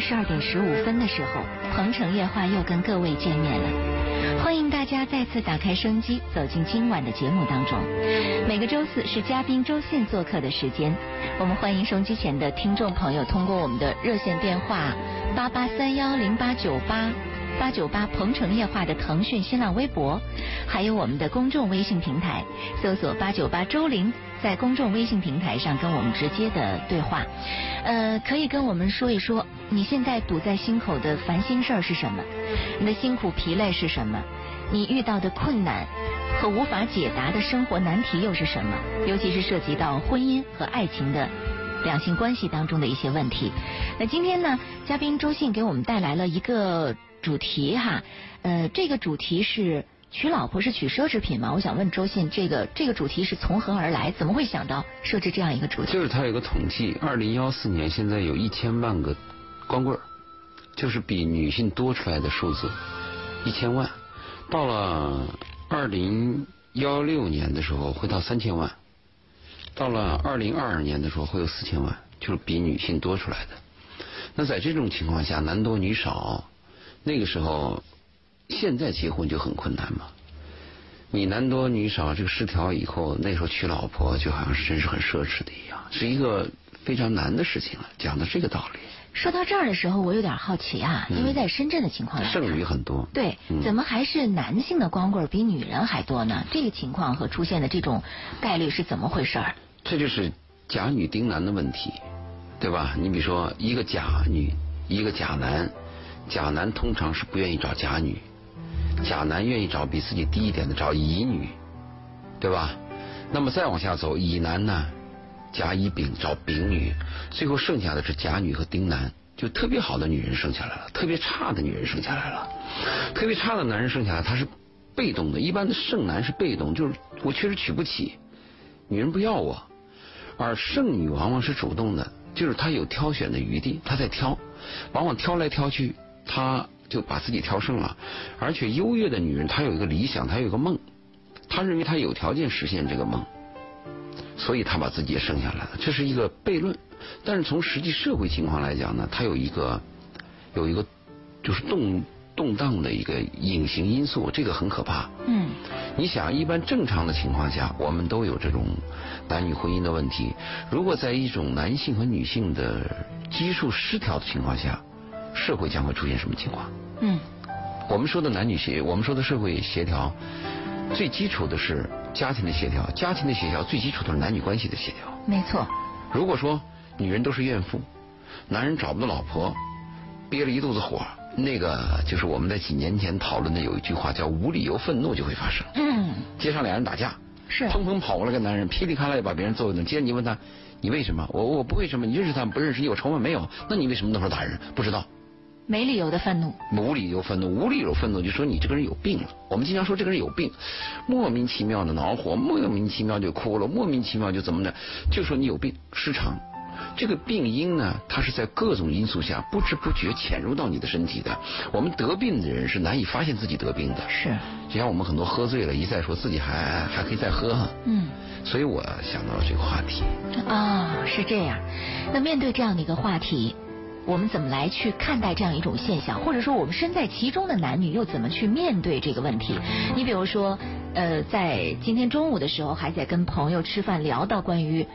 十二点十五分的时候，鹏城夜话又跟各位见面了。欢迎大家再次打开收音机，走进今晚的节目当中。每个周四是嘉宾周信做客的时间，我们欢迎收音机前的听众朋友通过我们的热线电话八八三幺零八九八。八九八鹏城夜话的腾讯新浪微博，还有我们的公众微信平台，搜索八九八周玲，在公众微信平台上跟我们直接的对话。呃，可以跟我们说一说你现在堵在心口的烦心事儿是什么？你的辛苦疲累是什么？你遇到的困难和无法解答的生活难题又是什么？尤其是涉及到婚姻和爱情的两性关系当中的一些问题。那今天呢，嘉宾周信给我们带来了一个。主题哈，呃，这个主题是娶老婆是娶奢侈品吗？我想问周信，这个这个主题是从何而来？怎么会想到设置这样一个主题？就是他有个统计，二零幺四年现在有一千万个光棍就是比女性多出来的数字，一千万。到了二零幺六年的时候会到三千万，到了二零二二年的时候会有四千万，就是比女性多出来的。那在这种情况下，男多女少。那个时候，现在结婚就很困难嘛。你男多女少，这个失调以后，那时候娶老婆就好像是真是很奢侈的一样，是一个非常难的事情了。讲的这个道理。说到这儿的时候，我有点好奇啊，因为在深圳的情况下，剩女很多。对，怎么还是男性的光棍比女人还多呢？这个情况和出现的这种概率是怎么回事？这就是假女丁男的问题，对吧？你比如说，一个假女，一个假男。假男通常是不愿意找假女，甲男愿意找比自己低一点的，找乙女，对吧？那么再往下走，乙男呢，甲乙丙找丙女，最后剩下的是甲女和丁男，就特别好的女人剩下来了，特别差的女人剩下来了，特别差的男人剩下来他是被动的，一般的剩男是被动，就是我确实娶不起，女人不要我，而剩女往往是主动的，就是她有挑选的余地，她在挑，往往挑来挑去。他就把自己挑剩了，而且优越的女人，她有一个理想，她有一个梦，她认为她有条件实现这个梦，所以她把自己也剩下来了。这是一个悖论，但是从实际社会情况来讲呢，它有一个有一个就是动动荡的一个隐形因素，这个很可怕。嗯，你想，一般正常的情况下，我们都有这种男女婚姻的问题。如果在一种男性和女性的基数失调的情况下，社会将会出现什么情况？嗯，我们说的男女协，我们说的社会协调，最基础的是家庭的协调，家庭的协调最基础的是男女关系的协调。没错。如果说女人都是怨妇，男人找不到老婆，憋了一肚子火，那个就是我们在几年前讨论的有一句话叫无理由愤怒就会发生。嗯。街上两人打架，是砰砰跑过来个男人，噼里啪啦就把别人揍一顿。接着你问他，你为什么？我我不为什么？你认识他们不认识？你有仇吗？没有。那你为什么那会儿打人？不知道。没理由的愤怒，无理由愤怒，无理由愤怒，就说你这个人有病了。我们经常说这个人有病，莫名其妙的恼火，莫名其妙就哭了，莫名其妙就怎么的，就说你有病，失常。这个病因呢，它是在各种因素下不知不觉潜入到你的身体的。我们得病的人是难以发现自己得病的，是。就像我们很多喝醉了，一再说自己还还可以再喝，嗯。所以我想到了这个话题。啊，是这样。那面对这样的一个话题。我们怎么来去看待这样一种现象，或者说我们身在其中的男女又怎么去面对这个问题？你比如说，呃，在今天中午的时候还在跟朋友吃饭，聊到关于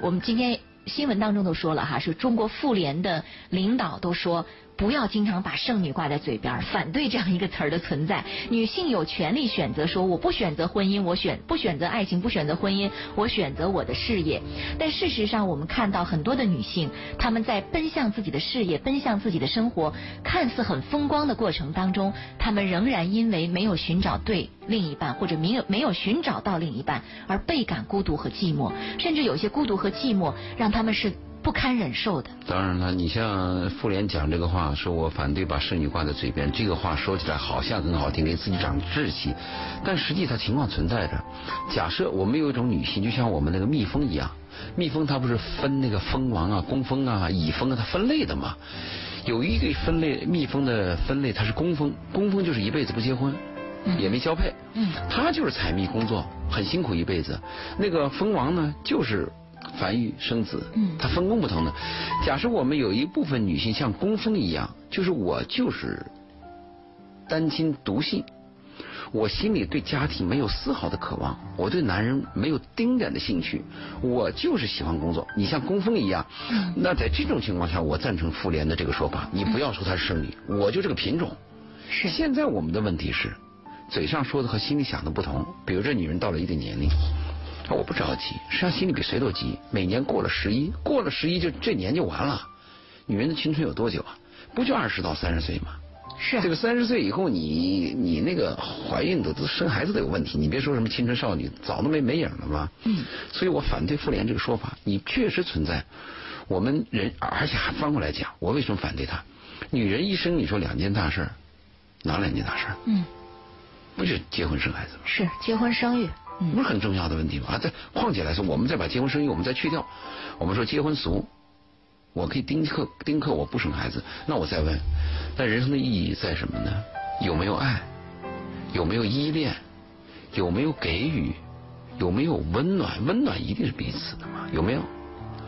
我们今天新闻当中都说了哈，是中国妇联的领导都说。不要经常把剩女挂在嘴边，反对这样一个词儿的存在。女性有权利选择说，我不选择婚姻，我选不选择爱情，不选择婚姻，我选择我的事业。但事实上，我们看到很多的女性，她们在奔向自己的事业、奔向自己的生活，看似很风光的过程当中，她们仍然因为没有寻找对另一半，或者没有没有寻找到另一半，而倍感孤独和寂寞，甚至有些孤独和寂寞让他们是。不堪忍受的。当然了，你像妇联讲这个话，说我反对把剩女挂在嘴边，这个话说起来好像很好听，给自己长志气，但实际它情况存在着。假设我们有一种女性，就像我们那个蜜蜂一样，蜜蜂它不是分那个蜂王啊、工蜂啊、蚁蜂啊，它分类的嘛。有一个分类蜜蜂的分类，它是工蜂，工蜂就是一辈子不结婚，也没交配，嗯，它就是采蜜工作，很辛苦一辈子。那个蜂王呢，就是。繁育生子，嗯它分工不同的。假设我们有一部分女性像工蜂一样，就是我就是单亲独性，我心里对家庭没有丝毫的渴望，我对男人没有丁点的兴趣，我就是喜欢工作。你像工蜂一样，那在这种情况下，我赞成妇联的这个说法。你不要说她是剩女，我就这个品种。是现在我们的问题是，嘴上说的和心里想的不同。比如这女人到了一定年龄，啊，我不着急，实际上心里比谁都急。每年过了十一，过了十一就这年就完了。女人的青春有多久啊？不就二十到三十岁吗？是这个三十岁以后你，你那个怀孕的都生孩子都有问题，你别说什么青春少女，早都没没影了吗？嗯。所以我反对妇联这个说法，你确实存在。我们人，而且还翻过来讲，我为什么反对他？女人一生你说两件大事儿，哪两件大事儿？嗯不就结婚生孩子吗？是结婚生育，嗯不是很重要的问题吗？啊，再况且来说，我们再把结婚生育我们再去掉，我们说结婚俗，我可以丁克丁克我不生孩子，那我再问，那人生的意义在什么呢？有没有爱？有没有依恋？有没有给予？有没有温暖？温暖一定是彼此的嘛？有没有？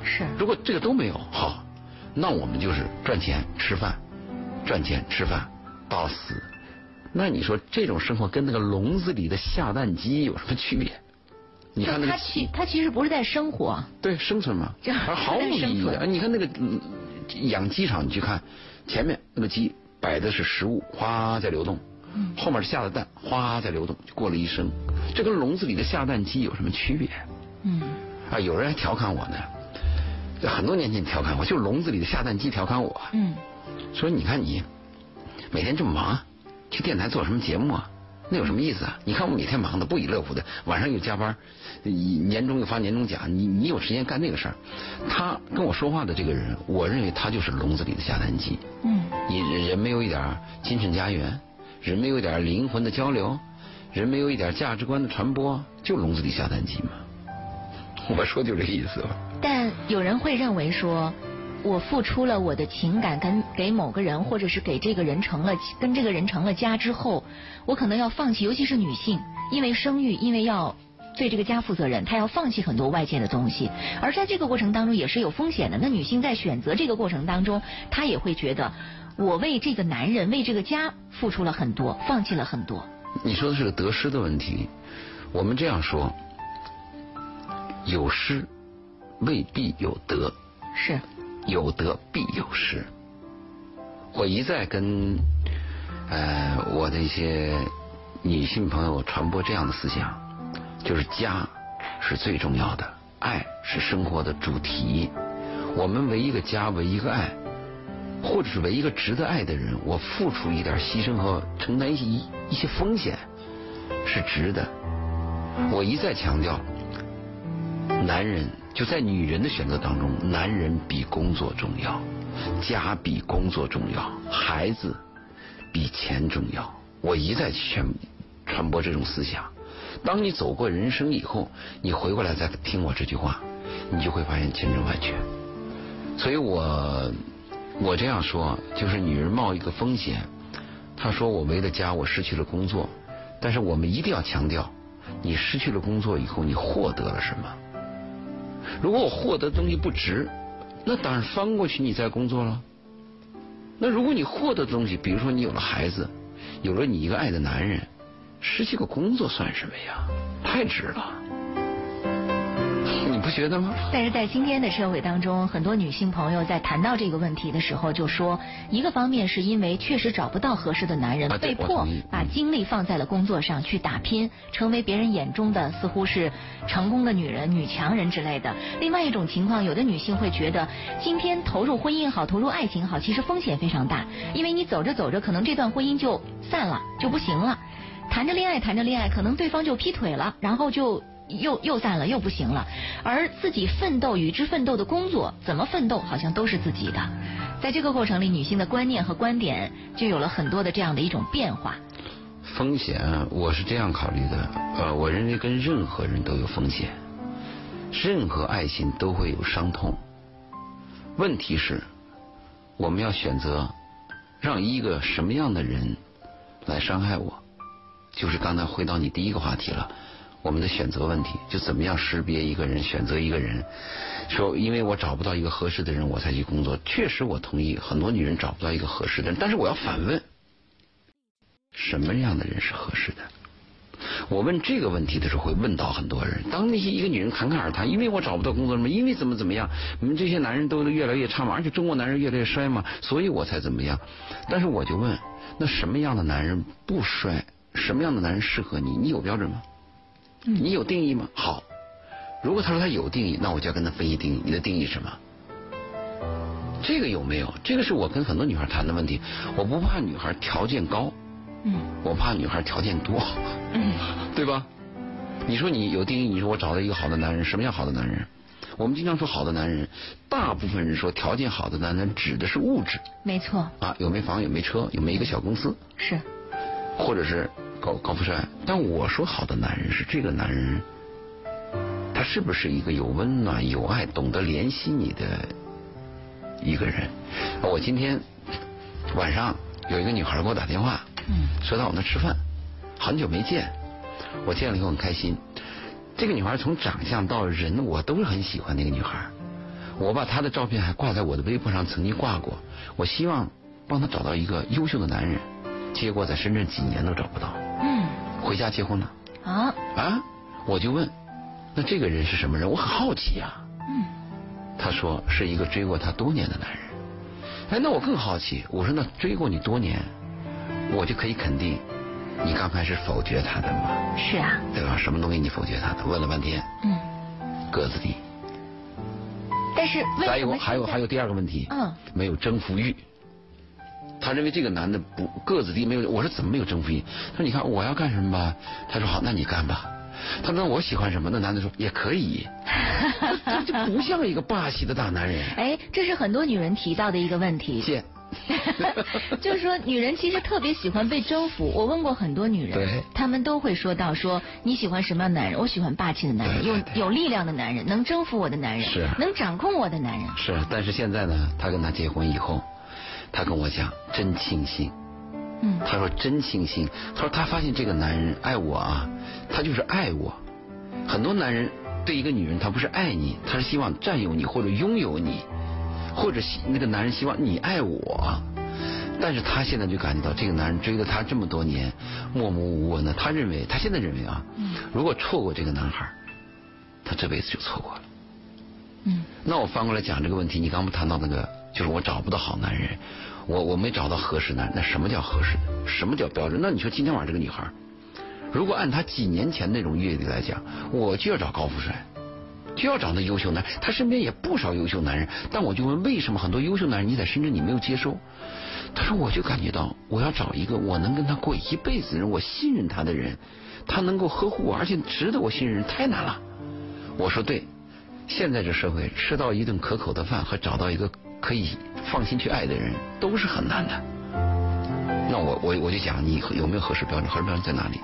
是如果这个都没有，好，那我们就是赚钱吃饭，赚钱吃饭到死。那你说这种生活跟那个笼子里的下蛋鸡有什么区别？你看那个他其他其实不是在生活，对生存嘛，这而毫无意义。你看那个嗯养鸡场，你去看前面那个鸡摆的是食物，哗在流动，嗯后面下的蛋哗在流动，就过了一生。这跟笼子里的下蛋鸡有什么区别？嗯啊，有人还调侃我呢，这很多年前调侃我，就是笼子里的下蛋鸡调侃我，嗯说你看你每天这么忙，去电台做什么节目啊？那有什么意思啊？你看我每天忙的不亦乐乎的，晚上又加班，年终又发年终奖，你你有时间干那个事儿？他跟我说话的这个人，我认为他就是笼子里的下蛋鸡。嗯你人没有一点精神家园，人没有一点灵魂的交流，人没有一点价值观的传播，就笼子里下蛋鸡嘛。我说就这意思吧。但有人会认为说，我付出了我的情感跟给某个人，或者是给这个人成了跟这个人成了家之后，我可能要放弃，尤其是女性，因为生育，因为要对这个家负责任，她要放弃很多外界的东西，而在这个过程当中也是有风险的。那女性在选择这个过程当中，她也会觉得，我为这个男人、为这个家付出了很多，放弃了很多。你说的是个得失的问题。我们这样说，有失未必有得，是，有得必有失。我一再跟呃我的一些女性朋友传播这样的思想，就是家是最重要的，爱是生活的主题。我们为一个家，为一个爱，或者是为一个值得爱的人，我付出一点牺牲和承担一些一些风险，是值的。我一再强调，男人就在女人的选择当中，男人比工作重要，家比工作重要，孩子比钱重要。我一再宣传播这种思想。当你走过人生以后，你回过来再听我这句话，你就会发现千真万确。所以我我这样说，就是女人冒一个风险，她说我为了家我失去了工作，但是我们一定要强调，你失去了工作以后，你获得了什么？如果我获得的东西不值，那当然翻过去你再工作了。那如果你获得的东西，比如说你有了孩子，有了你一个爱的男人，失去个工作算什么呀？太值了，你不觉得吗？但是在今天的社会当中，很多女性朋友在谈到这个问题的时候，就说一个方面是因为确实找不到合适的男人啊，被迫把精力放在了工作上去打拼，成为别人眼中的似乎是成功的女人、女强人之类的。另外一种情况，有的女性会觉得，今天投入婚姻好，投入爱情好，其实风险非常大，因为你走着走着，可能这段婚姻就散了，就不行了。谈着恋爱，谈着恋爱，可能对方就劈腿了，然后就又又散了，又不行了。而自己奋斗与之奋斗的工作，怎么奋斗，好像都是自己的。在这个过程里，女性的观念和观点就有了很多的这样的一种变化。风险，我是这样考虑的，呃，我认为跟任何人都有风险，任何爱情都会有伤痛。问题是，我们要选择让一个什么样的人来伤害我，就是刚才回到你第一个话题了，我们的选择问题，就怎么样识别一个人，选择一个人。说因为我找不到一个合适的人，我才去工作。确实，我同意，很多女人找不到一个合适的人。但是我要反问，什么样的人是合适的？我问这个问题的时候，会问到很多人。当那些一个女人侃侃而谈，因为我找不到工作什么，因为怎么怎么样，你们这些男人都越来越差嘛，而且中国男人越来越衰嘛，所以我才怎么样。但是我就问，那什么样的男人不衰？什么样的男人适合你？你有标准吗？你有定义吗？好，如果他说他有定义，那我就要跟他分析定义。你的定义是什么？这个有没有？这个是我跟很多女孩谈的问题。我不怕女孩条件高，嗯，我怕女孩条件多，嗯，对吧？你说你有定义，你说我找到一个好的男人，什么叫好的男人？我们经常说好的男人，大部分人说条件好的男人指的是物质，没错。啊，有没房，有没车，有没一个小公司，是，或者是。高高富帅，但我说好的男人是这个男人，他是不是一个有温暖、有爱、懂得怜惜你的一个人？我今天晚上有一个女孩给我打电话，说到我那吃饭，很久没见，我见了以后很开心。这个女孩从长相到人，我都是很喜欢那个女孩。我把她的照片还挂在我的微博上，曾经挂过。我希望帮她找到一个优秀的男人，结果在深圳几年都找不到。回家结婚了啊啊！我就问，那这个人是什么人？我很好奇啊。嗯，他说是一个追过他多年的男人。哎，那我更好奇。我说那追过你多年，我就可以肯定，你刚开始否决他的吗？是啊。对吧？什么东西你否决他的？问了半天。嗯。个子低。但是还有还有还有第二个问题。嗯。没有征服欲。他认为这个男的不个子低没有，我说怎么没有征服欲？他说你看我要干什么吧？他说好，那你干吧。他说我喜欢什么？那男的说也可以。这就不像一个霸气的大男人。哎，这是很多女人提到的一个问题。谢。就是说，女人其实特别喜欢被征服。我问过很多女人，她们都会说到说你喜欢什么样的男人？我喜欢霸气的男人，有有力量的男人，能征服我的男人，是能掌控我的男人。是，但是现在呢，他跟他结婚以后。他跟我讲，真庆幸。嗯，他说真庆幸。他说他发现这个男人爱我啊，他就是爱我。很多男人对一个女人，他不是爱你，他是希望占有你或者拥有你，或者那个男人希望你爱我。但是他现在就感觉到，这个男人追了他这么多年，默默无闻的。他认为，他现在认为啊，如果错过这个男孩，他这辈子就错过了。嗯，那我翻过来讲这个问题，你刚不谈到那个？就是我找不到好男人，我我没找到合适男，那什么叫合适？什么叫标准？那你说今天晚上这个女孩，如果按她几年前那种阅历来讲，我就要找高富帅，就要找那优秀男，他身边也不少优秀男人，但我就问为什么很多优秀男人你在深圳你没有接收？他说我就感觉到我要找一个我能跟他过一辈子的人，我信任他的人，他能够呵护我，而且值得我信任，太难了。我说对，现在这社会吃到一顿可口的饭和找到一个。可以放心去爱的人都是很难的。那我我我就讲，你有没有合适标准？合适标准在哪里？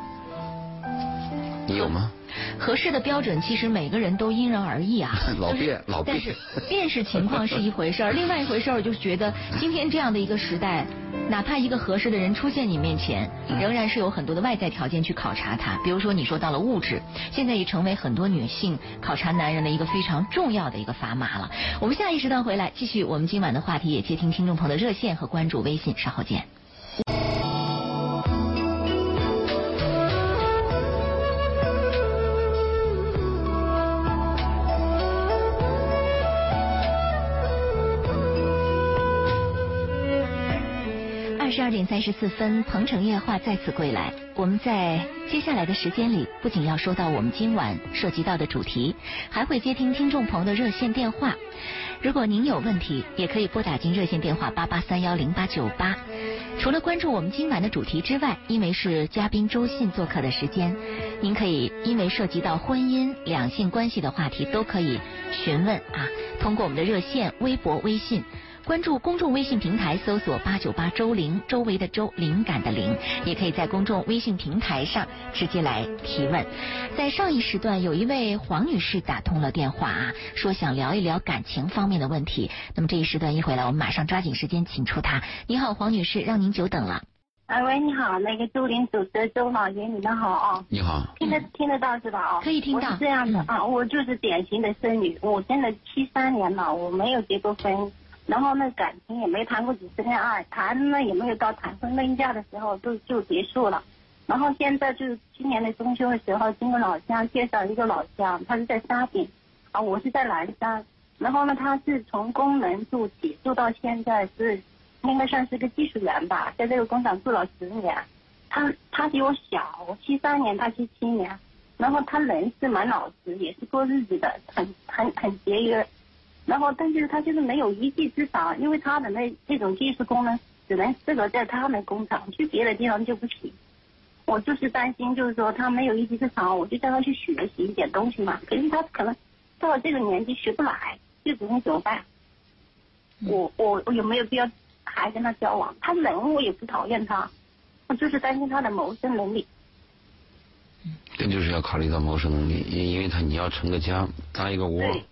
你有吗？合适的标准其实每个人都因人而异啊。老变老变。但是辨识情况是一回事儿，另外一回事儿就是觉得今天这样的一个时代，哪怕一个合适的人出现你面前，仍然是有很多的外在条件去考察他。比如说你说到了物质，现在也成为很多女性考察男人的一个非常重要的一个砝码了。我们下一时段回来继续我们今晚的话题，也接听听众朋友的热线和关注微信，稍后见。三十四分，鹏城夜话再次归来。我们在接下来的时间里，不仅要说到我们今晚涉及到的主题，还会接听听众朋友的热线电话。如果您有问题，也可以拨打进热线电话八八三幺零八九八。除了关注我们今晚的主题之外，因为是嘉宾周信做客的时间，您可以因为涉及到婚姻、两性关系的话题，都可以询问啊。通过我们的热线、微博、微信。关注公众微信平台，搜索“八九八周玲”，周围的周，灵感的灵，也可以在公众微信平台上直接来提问。在上一时段，有一位黄女士打通了电话啊，说想聊一聊感情方面的问题。那么这一时段一回来，我们马上抓紧时间请出她。你好，黄女士，让您久等了。哎喂，你好，那个周林主持周老爷，你们好啊。你好，听得听得到是吧？哦，可以听到我是这样的嗯啊，我就是典型的剩女，我真的七三年了，我没有结过婚，然后呢感情也没谈过几次恋爱，谈呢也没有到谈婚论嫁的时候就就结束了。然后现在就是今年的中秋的时候，经过老乡介绍一个老乡，他是在沙坪，啊，我是在南山。然后呢，他是从工人做起，做到现在是应该算是个技术员吧，在这个工厂做了十年。他他比我小，我七三年，他七七年。然后他人是蛮老实，也是过日子的，很很很节约。然后，但是他就是没有一技之长，因为他的那这种技术功能，只能适合在他们工厂，去别的地方就不行。我就是担心，就是说他没有一技之长，我就叫他去学习一点东西嘛。可是他可能到了这个年纪学不来，这种怎么办？我我我有没有必要还跟他交往？他人我也不讨厌他，我就是担心他的谋生能力。这就是要考虑到谋生能力，因因为他你要成个家，搭一个窝对，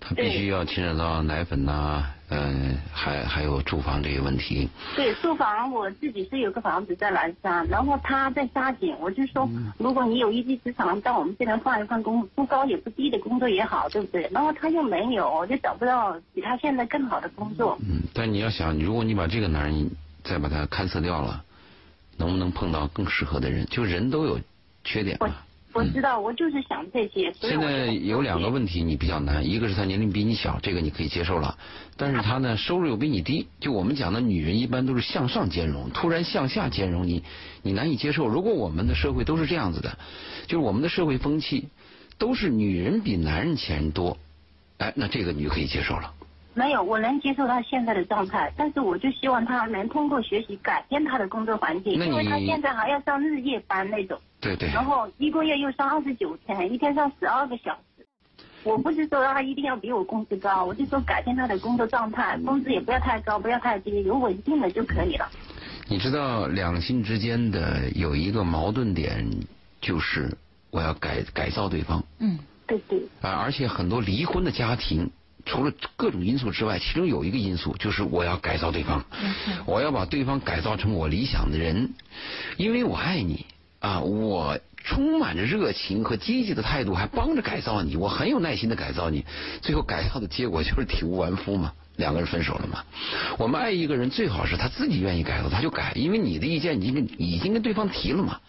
他必须要牵扯到奶粉呐、嗯、还还有住房这些问题。对，住房我自己是有个房子在南沙，然后他在沙井，我就说，如果你有一技之长，到我们这边换一换工，不高也不低的工作也好，对不对？然后他又没有，我就找不到比他现在更好的工作。嗯，但你要想，如果你把这个男人再把他勘测掉了，能不能碰到更适合的人？就人都有缺点嘛。我知道，我就是想这些。所以现在有两个问题你比较难，一个是他年龄比你小，这个你可以接受了，但是他呢收入又比你低。就我们讲的，女人一般都是向上兼容，突然向下兼容，你你难以接受。如果我们的社会都是这样子的，就是我们的社会风气都是女人比男人钱多，哎，那这个你就可以接受了。没有，我能接受他现在的状态，但是我就希望他能通过学习改变他的工作环境，因为他现在还要上日夜班那种。对对。然后一个月又上二十九天，一天上十二个小时。我不是说让他一定要比我工资高，我就说改变他的工作状态，工资也不要太高，不要太低，有稳定的就可以了。你知道两性之间的有一个矛盾点，就是我要改改造对方嗯对对，啊，而且很多离婚的家庭。除了各种因素之外，其中有一个因素就是我要改造对方，我要把对方改造成我理想的人，因为我爱你啊，我充满着热情和积极的态度，还帮着改造你，我很有耐心的改造你，最后改造的结果就是体无完肤嘛，两个人分手了嘛。我们爱一个人最好是他自己愿意改造，他就改，因为你的意见已经跟已经跟对方提了嘛，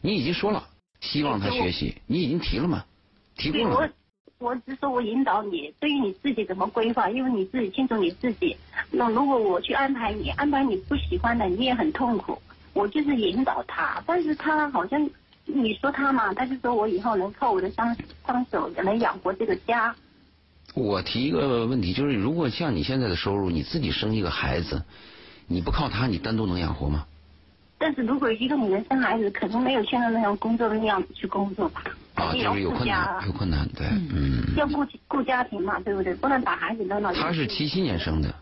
你已经说了希望他学习，你已经提了嘛，提过了我。我只说我引导你，对于你自己怎么规划，因为你自己清楚你自己。那如果我去安排你，安排你不喜欢的，你也很痛苦。我就是引导他，但是他好像你说他嘛，他就说我以后能靠我的双双手能养活这个家。我提一个问题，就是如果像你现在的收入，你自己生一个孩子，你不靠他，你单独能养活吗？但是如果一个女人生孩子，可能没有现在那样工作的那样子去工作吧，啊，就是有困难，有困难，对，嗯。要顾顾家庭嘛，对不对？不能把孩子扔到。他是七七年生的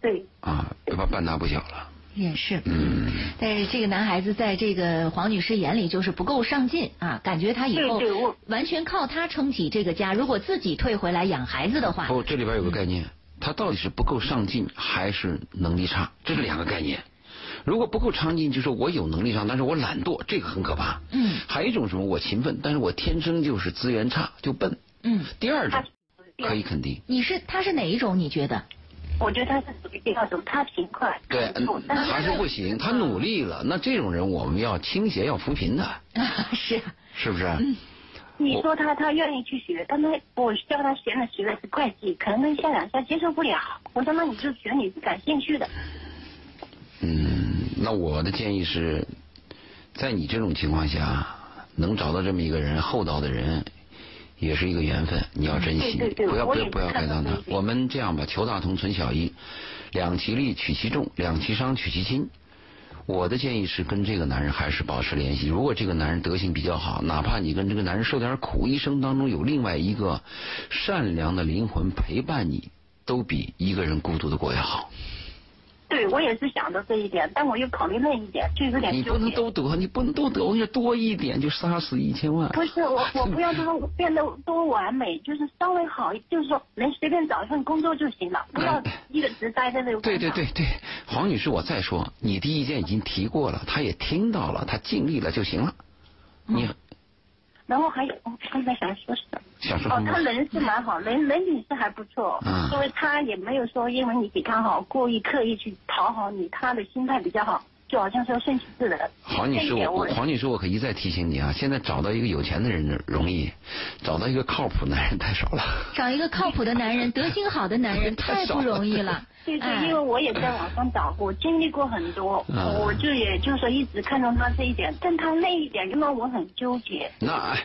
对，啊，对吧？半大不小了，也是。嗯。但是这个男孩子在这个黄女士眼里就是不够上进啊，感觉他以后完全靠他撑起这个家，如果自己退回来养孩子的话，不，这里边有个概念，他到底是不够上进还是能力差？这是两个概念。如果不够上进，就是我有能力上，但是我懒惰，这个很可怕。嗯还有一种什么，我勤奋，但是我天生就是资源差，就笨。嗯，第二种可以肯定，你是他是哪一种？你觉得？我觉得他是属于第二种，他勤快，对，嗯但他是不行，他努力了，那这种人我们要倾斜，要扶贫的，是，是不是？你说他他愿意去学，但他我叫他学的学的是会计，可能他一下两下接受不了。我说那你就学你感兴趣的。嗯，那我的建议是，在你这种情况下，能找到这么一个人厚道的人，也是一个缘分，你要珍惜，不要不要不要看盖到他我们这样吧，求大同存小异，两其利取其重，两其伤取其轻。我的建议是跟这个男人还是保持联系。如果这个男人德行比较好，哪怕你跟这个男人受点苦，一生当中有另外一个善良的灵魂陪伴你，都比一个人孤独的过要好。我也是想着这一点，但我又考虑那一点，就有点你不能都得，你不能都得，我跟你说多一点就杀死一千万。不是我，我不要他变得多完美，就是稍微好，就是说能随便找一份工作就行了，不要一直待在那个。对对对对，黄女士，我再说，你的意见已经提过了，他也听到了，他尽力了就行了。你。然后还有，我刚才想说什么？想说什么？哦，他人是蛮好，人人品是还不错。嗯。因为他也没有说因为你比他好，故意刻意去讨好你，他的心态比较好，就好像说顺其自然。黄女士，我黄女士，我可一再提醒你啊！现在找到一个有钱的人容易，找到一个靠谱男人太少了。找一个靠谱的男人，德行好的男人太不容易了。对对，因为我也在网上找过，经历过很多，我就也就是说一直看中他这一点，但他那一点就让我很纠结。那。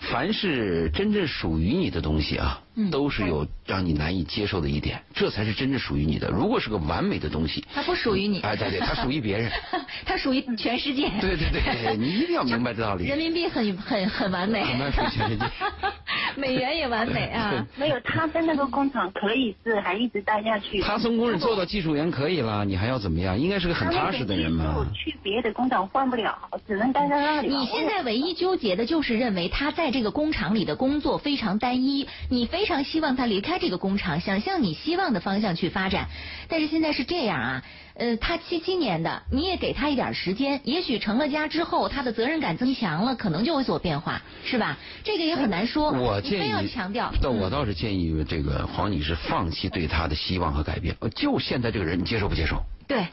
凡是真正属于你的东西啊，都是有让你难以接受的一点，这才是真正属于你的。如果是个完美的东西，它不属于你。哎，对对，它属于别人。它属于全世界。对对对，你一定要明白这道理。人民币很很很完美。属于全世界。美元也完美啊。没有，他在那个工厂可以是还一直待下去。他从工人做到技术员可以了，你还要怎么样？应该是个很踏实的人嘛。去别的工厂换不了，只能待在那里。你现在唯一纠结的就是认为他在这个工厂里的工作非常单一，你非常希望他离开这个工厂，想向你希望的方向去发展。但是现在是这样啊，呃，他七七年的，你也给他一点时间，也许成了家之后，他的责任感增强了，可能就会有所变化，是吧？这个也很难说。我建议强调，那我倒是建议这个黄女士放弃对他的希望和改变。就现在这个人，你接受不接受？对，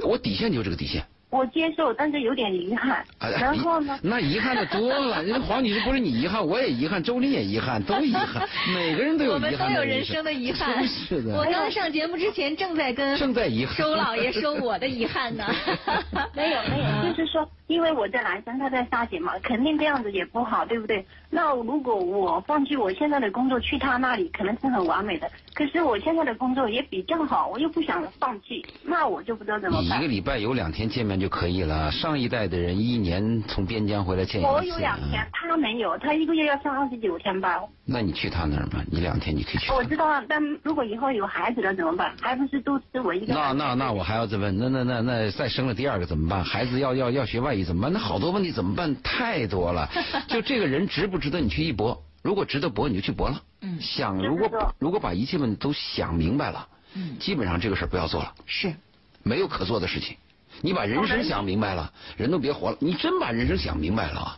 我底线就是这个底线。我接受，但是有点遗憾。然后呢？那遗憾的多了。人黄女士不是你遗憾，我也遗憾，周林也遗憾，都遗憾。每个人都有遗憾。我们都有人生的遗憾。是的。我刚上节目之前正在跟正在遗憾周老爷说我的遗憾呢。没有没有，就是说。因为我在南山，他在沙井嘛，肯定这样子也不好，对不对？那如果我放弃我现在的工作去他那里，可能是很完美的。可是我现在的工作也比较好，我又不想放弃，那我就不知道怎么办。一个礼拜有两天见面就可以了。上一代的人一年从边疆回来见一次。我有两天，他没有，他一个月要上二十九天班。那你去他那儿吧，你两天你可以去。我知道，但如果以后有孩子了怎么办？还不是都是我一个。那那那我还要再问，那那那那再生了第二个怎么办？孩子要要要学外语怎么办？那好多。问题怎么办？太多了。就这个人值不值得你去一搏？如果值得搏，你就去搏了。嗯。想如果如果把一切问题都想明白了，嗯，基本上这个事儿不要做了。是。没有可做的事情。你把人生想明白了，人都别活了。你真把人生想明白了，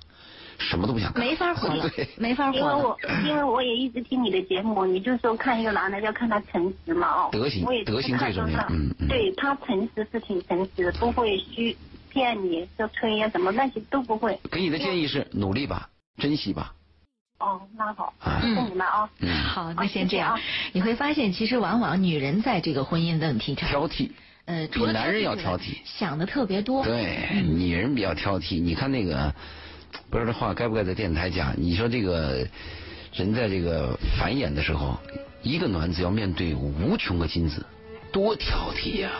什么都不想干。没法活了。没法活。因为我因为我也一直听你的节目，你就说看一个男的要看他诚实嘛哦。德行。德行最重要。嗯嗯。对他诚实是挺诚实的，不会虚。骗你，就吹呀，什么那些都不会。给你的建议是努力吧，珍惜吧。哦，那好，谢谢你们啊。嗯，好，那先这样。你会发现，其实往往女人在这个婚姻问题上挑剔，呃，比男人要挑剔，想的特别多。对，女人比较挑剔。你看那个，不知道这话该不该在电台讲？你说这个人在这个繁衍的时候，一个卵子要面对无穷个精子。多挑剔呀！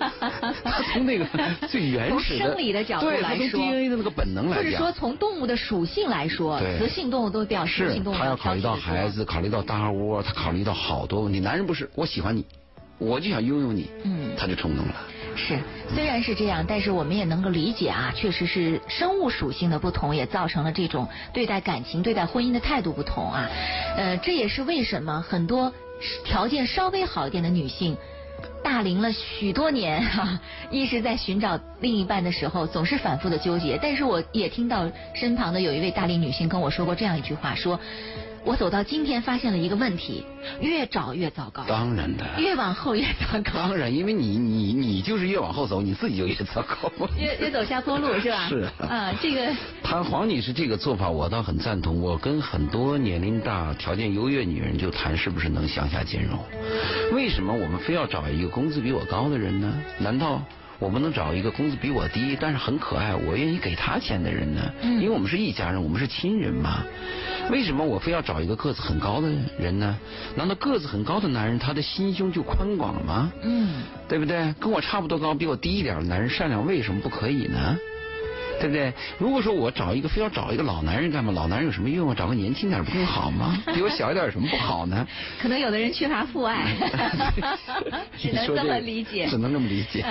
他从那个最原始的生理的角度来说，从 DNA 的那个本能来讲，或者说从动物的属性来说，雌性动物都比较雌性动物。他要考虑到孩子，考虑到大窝，他考虑到好多问题。男人不是，我喜欢你，我就想拥有你，嗯，他就冲动了。是，虽然是这样，但是我们也能够理解啊，确实是生物属性的不同，也造成了这种对待感情、对待婚姻的态度不同啊。呃，这也是为什么很多。条件稍微好一点的女性，大龄了许多年哈，一直在寻找另一半的时候，总是反复的纠结。但是我也听到身旁的有一位大龄女性跟我说过这样一句话，说。我走到今天，发现了一个问题：越找越糟糕。当然的。越往后越糟糕。当然，因为你你你就是越往后走，你自己就越糟糕。越越走下坡路是吧？是。啊，这个。谈黄女士这个做法，我倒很赞同。我跟很多年龄大、条件优越女人就谈，是不是能向下兼容？为什么我们非要找一个工资比我高的人呢？难道？我不能找一个工资比我低，但是很可爱，我愿意给他钱的人呢？因为我们是一家人，我们是亲人嘛。为什么我非要找一个个子很高的人呢？难道个子很高的男人他的心胸就宽广吗？嗯，对不对？跟我差不多高，比我低一点的男人善良，为什么不可以呢？对不对？如果说我找一个非要找一个老男人干嘛？老男人有什么用啊？找个年轻点不更好吗？比我小一点有什么不好呢？可能有的人缺乏父爱，只能这么理解。只能这么理解。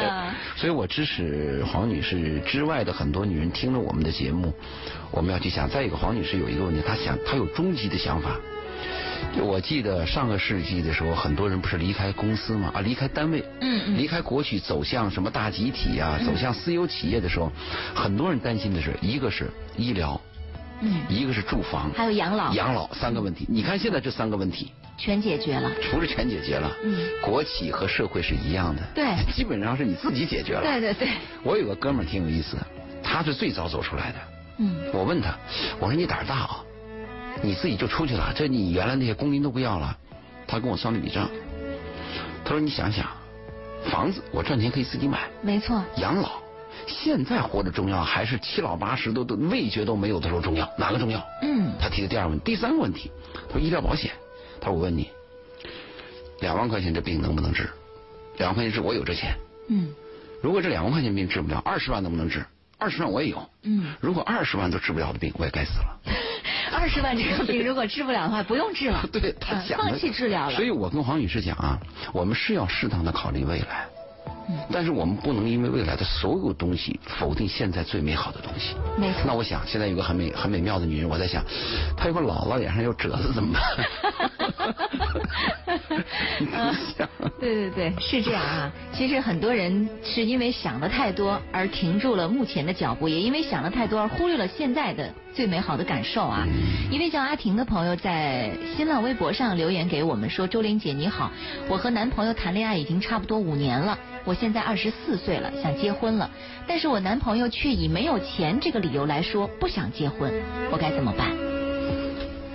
所以我支持黄女士之外的很多女人听了我们的节目，我们要去想。再一个，黄女士有一个问题，她想她有终极的想法。我记得上个世纪的时候，很多人不是离开公司嘛，啊，离开单位，嗯嗯，离开国企，走向什么大集体啊，走向私有企业的时候，很多人担心的是，一个是医疗，嗯，一个是住房，还有养老，养老三个问题。你看现在这三个问题。全解决了，不是全解决了，嗯，国企和社会是一样的，对，基本上是你自己解决了，对对对。我有个哥们儿挺有意思的，他是最早走出来的，嗯，我问他，我说你胆儿大啊，你自己就出去了，这你原来那些工龄都不要了。他跟我算了笔账，他说：“你想想，房子我赚钱可以自己买，没错。养老，现在活着重要还是七老八十都都味觉都没有的时候重要？哪个重要？”嗯。他提的第二问，第三个问题，他说医疗保险。他说：“我问你，两万块钱这病能不能治？两万块钱治我有这钱。嗯。如果这两万块钱病治不了，二十万能不能治？二十万我也有。嗯。如果二十万都治不了的病，我也该死了。” 二十万这个病如果治不了的话，不用治了。对他想放弃治疗了。所以我跟黄女士讲啊，我们是要适当的考虑未来，但是我们不能因为未来的所有东西否定现在最美好的东西。没错。那我想现在有个很美很美妙的女人，我在想，她有个姥姥脸上有褶子怎么办？对对对，是这样啊。其实很多人是因为想的太多而停住了目前的脚步，也因为想的太多而忽略了现在的。最美好的感受啊！一位叫阿婷的朋友在新浪微博上留言给我们说：“周玲姐你好，我和男朋友谈恋爱已经差不多五年了，我现在二十四岁了，想结婚了，但是我男朋友却以没有钱这个理由来说不想结婚，我该怎么办？”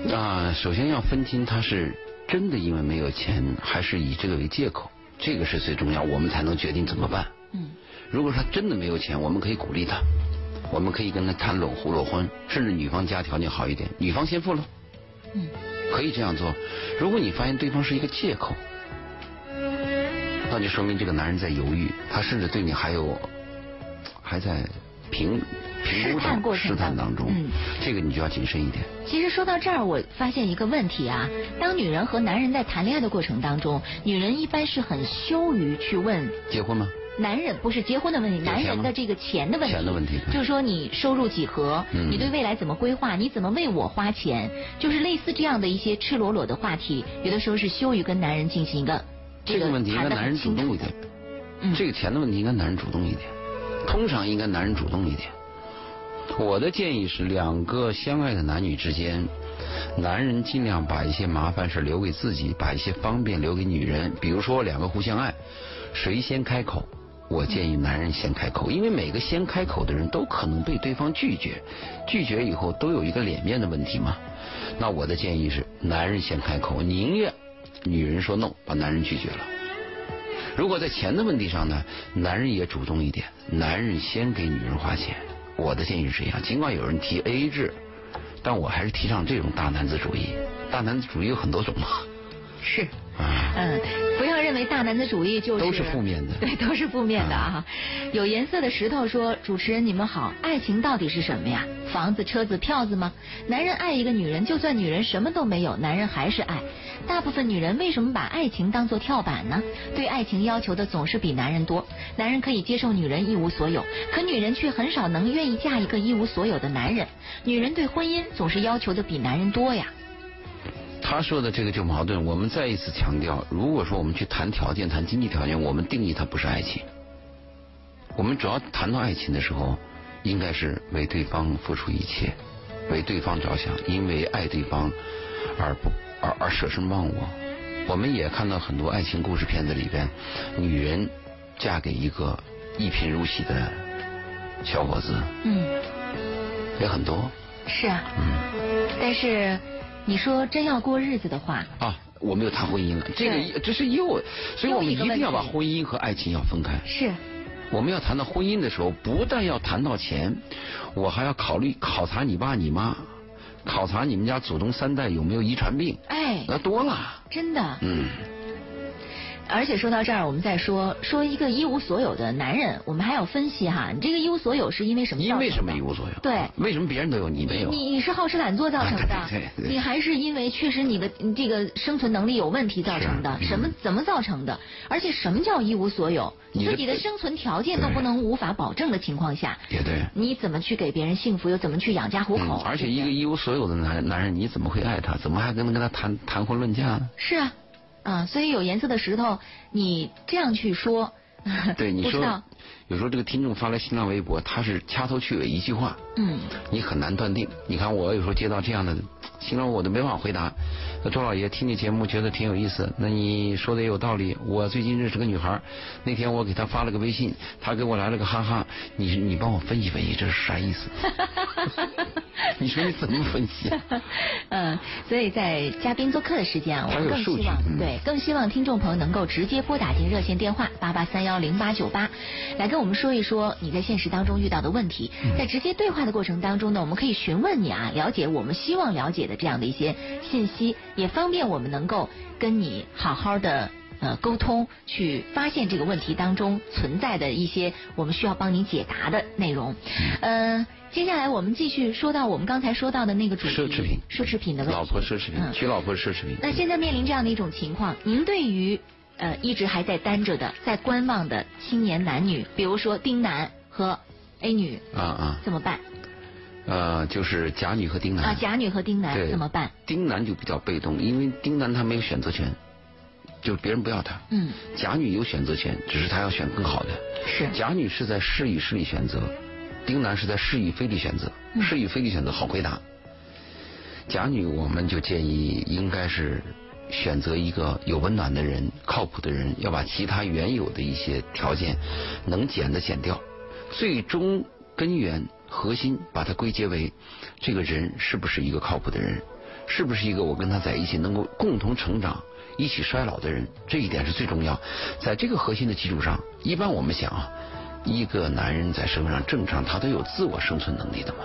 那首先要分清他是真的因为没有钱，还是以这个为借口，这个是最重要，我们才能决定怎么办。嗯，如果他真的没有钱，我们可以鼓励他。我们可以跟他谈裸婚、裸婚，甚至女方家条件好一点，女方先付了，嗯，可以这样做。如果你发现对方是一个借口，那就说明这个男人在犹豫，他甚至对你还有还在评评估中试探当中，嗯，这个你就要谨慎一点。其实说到这儿，我发现一个问题啊，当女人和男人在谈恋爱的过程当中，女人一般是很羞于去问结婚吗？男人不是结婚的问题，男人的这个钱的问题，钱的问题，就是说你收入几何，你对未来怎么规划，你怎么为我花钱，就是类似这样的一些赤裸裸的话题，有的时候是羞于跟男人进行一个这个问题应该男人主动一点，这个钱的问题应该男人主动一点，通常应该男人主动一点。我的建议是，两个相爱的男女之间，男人尽量把一些麻烦事留给自己，把一些方便留给女人。比如说两个互相爱，谁先开口？我建议男人先开口，因为每个先开口的人都可能被对方拒绝，拒绝以后都有一个脸面的问题嘛。那我的建议是，男人先开口，宁愿女人说 no，把男人拒绝了。如果在钱的问题上呢，男人也主动一点，男人先给女人花钱。我的建议是这样，尽管有人提 A A 制，但我还是提倡这种大男子主义。大男子主义有很多种嘛。是。嗯，不要认为大男子主义就是都是负面的，对，都是负面的啊。有颜色的石头说：“主持人你们好，爱情到底是什么呀？房子、车子、票子吗？男人爱一个女人，就算女人什么都没有，男人还是爱。大部分女人为什么把爱情当做跳板呢？对爱情要求的总是比男人多。男人可以接受女人一无所有，可女人却很少能愿意嫁一个一无所有的男人。女人对婚姻总是要求的比男人多呀。”他说的这个就矛盾。我们再一次强调，如果说我们去谈条件、谈经济条件，我们定义它不是爱情。我们主要谈到爱情的时候，应该是为对方付出一切，为对方着想，因为爱对方而不而而舍身忘我。我们也看到很多爱情故事片子里边，女人嫁给一个一贫如洗的小伙子，嗯，也很多。是啊，嗯，但是。你说真要过日子的话啊，我们又谈婚姻了。这个这是又，所以我们一定要把婚姻和爱情要分开。是，我们要谈到婚姻的时候，不但要谈到钱，我还要考虑考察你爸你妈，考察你们家祖宗三代有没有遗传病。哎，那多了。真的。嗯。而且说到这儿，我们再说说一个一无所有的男人，我们还要分析哈，你这个一无所有是因为什么？因为什么一无所有？对，为什么别人都有你没有？你你是好吃懒做造成的，啊对对对你还是因为确实你的你这个生存能力有问题造成的？什么怎么造成的？而且什么叫一无所有？你自己的生存条件都不能无法保证的情况下，也对。你怎么去给别人幸福？又怎么去养家糊口？嗯，而且一个一无所有的男男人，你怎么会爱他？怎么还跟跟他谈谈婚论嫁呢？是啊，啊，所以有颜色的石头，你这样去说，对，你说有时候这个听众发来新浪微博，他是掐头去尾一句话，嗯，你很难断定。你看我有时候接到这样的新浪，我都没法回答。那周老爷听你节目觉得挺有意思，那你说的也有道理。我最近认识个女孩，那天我给她发了个微信，她给我来了个哈哈，你你帮我分析分析这是啥意思？你说你怎么分析啊？嗯，所以在嘉宾做客的时间啊，我更希望嗯对，更希望听众朋友能够直接拨打进热线电话八八三幺零八九八，来跟我们说一说你在现实当中遇到的问题。嗯在直接对话的过程当中呢，我们可以询问你啊，了解我们希望了解的这样的一些信息，也方便我们能够跟你好好的。呃，沟通去发现这个问题当中存在的一些我们需要帮您解答的内容。呃，接下来我们继续说到我们刚才说到的那个主题，奢侈品奢侈品的问题。老婆奢侈品，嗯娶老婆奢侈品。那现在面临这样的一种情况，您对于呃一直还在单着的、在观望的青年男女，比如说丁男和 A 女啊啊，怎么办？呃，就是甲女和丁男。啊，甲女和丁男怎么办？丁男就比较被动，因为丁男他没有选择权，就是别人不要他。嗯，甲女有选择权，只是他要选更好的。是甲女是在是与是里选择，丁男是在是与非里选择。嗯是与非里选择好回答。甲女我们就建议应该是选择一个有温暖的人、靠谱的人，要把其他原有的一些条件能减的减掉，最终根源核心把它归结为这个人是不是一个靠谱的人，是不是一个我跟他在一起能够共同成长。一起衰老的人，这一点是最重要。在这个核心的基础上，一般我们想啊，一个男人在社会上正常，他都有自我生存能力的嘛，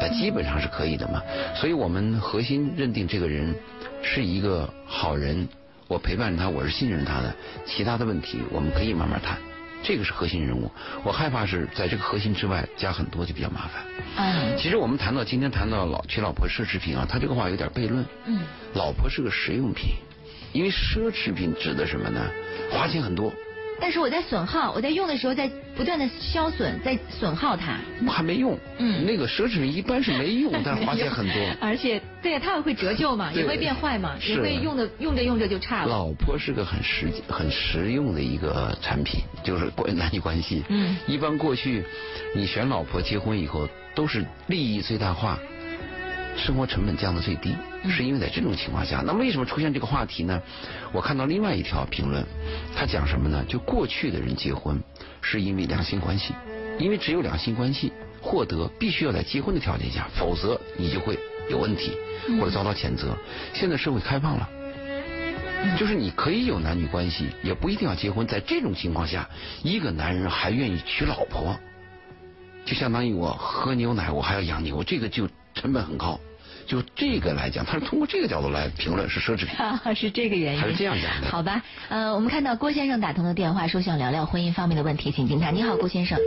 那基本上是可以的嘛。所以我们核心认定这个人是一个好人，我陪伴他，我是信任他的，其他的问题我们可以慢慢谈。这个是核心人物，我害怕是在这个核心之外加很多就比较麻烦。嗯其实我们谈到今天谈到老娶老婆奢侈品啊，他这个话有点悖论。嗯，老婆是个实用品，因为奢侈品指的什么呢？花钱很多，但是我在损耗，我在用的时候在不断的消损，在损耗它。还没用。嗯那个奢侈品一般是没用，但是花钱很多。而且对它也会折旧嘛，也会变坏嘛，也会用的用着用着就差了。老婆是个很实很实用的一个产品，就是关男女关系。嗯一般过去，你选老婆结婚以后都是利益最大化，生活成本降到最低，嗯是因为在这种情况下，那么为什么出现这个话题呢？我看到另外一条评论，他讲什么呢？就过去的人结婚是因为两性关系，因为只有两性关系获得必须要在结婚的条件下，否则你就会有问题嗯或者遭到谴责。现在社会开放了。就是你可以有男女关系，也不一定要结婚。在这种情况下，一个男人还愿意娶老婆，就相当于我喝牛奶，我还要养牛，这个就成本很高。就这个来讲，他是通过这个角度来评论是奢侈品。啊，是这个原因。他是这样讲的好吧，呃，我们看到郭先生打通的电话，说想聊聊婚姻方面的问题，请听他。你好，郭先生。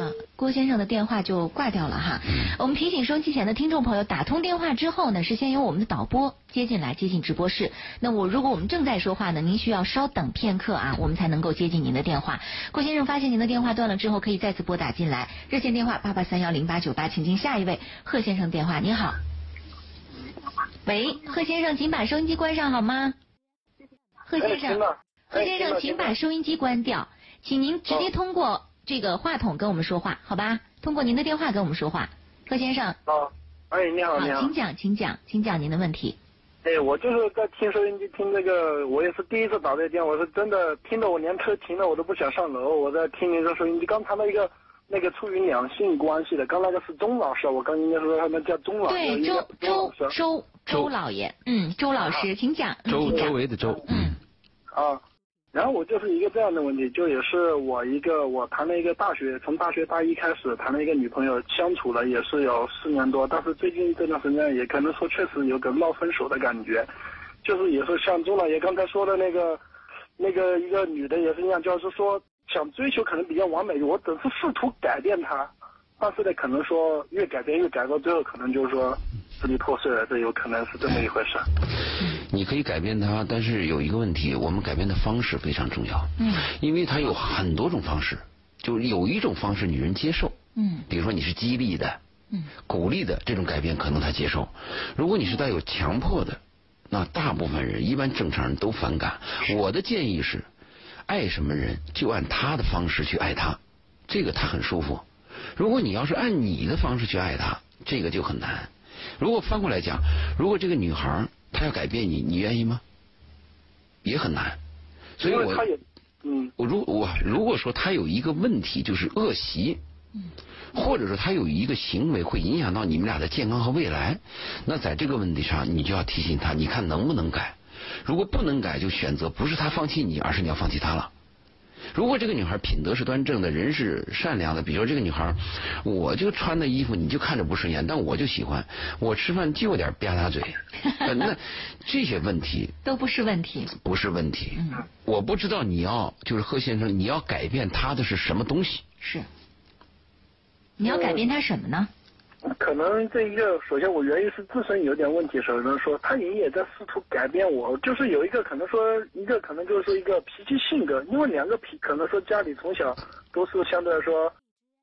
嗯，郭先生的电话就挂掉了哈。我们提醒收音机前的听众朋友，打通电话之后呢，是先由我们的导播接进来，接进直播室。那我如果我们正在说话呢，您需要稍等片刻啊，我们才能够接进您的电话。郭先生发现您的电话断了之后，可以再次拨打进来，热线电话八八三幺零八九八，请进下一位贺先生电话。您好。喂，贺先生，请把收音机关上好吗？贺先生，贺先生，请把收音机关掉，请您直接通过这个话筒跟我们说话，好吧？通过您的电话跟我们说话，贺先生。哦，哎，你好，你好请。讲，请讲，请讲您的问题。哎，我就是在听收音机听这个，我也是第一次打这个电话，我是真的听得我连车停了我都不想上楼。我在听您的收音机，刚才那一个那个处于两性关系的，刚那个是钟老师，我刚应该说他们叫钟老师，对，周周周周老爷，嗯，周老师，请讲，嗯周周。围的周，嗯啊。然后我就是一个这样的问题，就也是我一个我谈了一个大学，从大学大一开始谈了一个女朋友，相处了也是有四年多，但是最近这段时间也可能说确实有个闹分手的感觉，就是也是像钟老爷刚才说的那个，那个一个女的也是一样，就是说想追求可能比较完美，我总是试图改变她，但是呢，可能说越改变越改到最后，可能就是说支离破碎了，这有可能是这么一回事。你可以改变他，但是有一个问题，我们改变的方式非常重要。嗯，因为他有很多种方式，就是有一种方式女人接受。嗯，比如说你是激励的，嗯，鼓励的这种改变，可能她接受。如果你是带有强迫的，那大部分人一般正常人都反感。我的建议是，爱什么人就按他的方式去爱他，这个他很舒服。如果你要是按你的方式去爱他，这个就很难。如果翻过来讲，如果这个女孩她要改变你，你愿意吗？也很难。所以我他也，嗯，我如我如果说他有一个问题就是恶习，或者说他有一个行为会影响到你们俩的健康和未来，那在这个问题上你就要提醒他，你看能不能改？如果不能改，就选择不是他放弃你，而是你要放弃他了。如果这个女孩品德是端正的，人是善良的，比如说这个女孩，我就穿的衣服你就看着不顺眼，但我就喜欢，我吃饭就有点吧嗒嘴，那这些问题都不是问题。不是问题。嗯，我不知道你要就是贺先生，你要改变他的是什么东西？是。你要改变他什么呢？可能这一个，首先我原因是自身有点问题，首先说他也也在试图改变我，就是有一个可能说一个可能就是说一个脾气性格，因为两个脾可能说家里从小都是相对来说，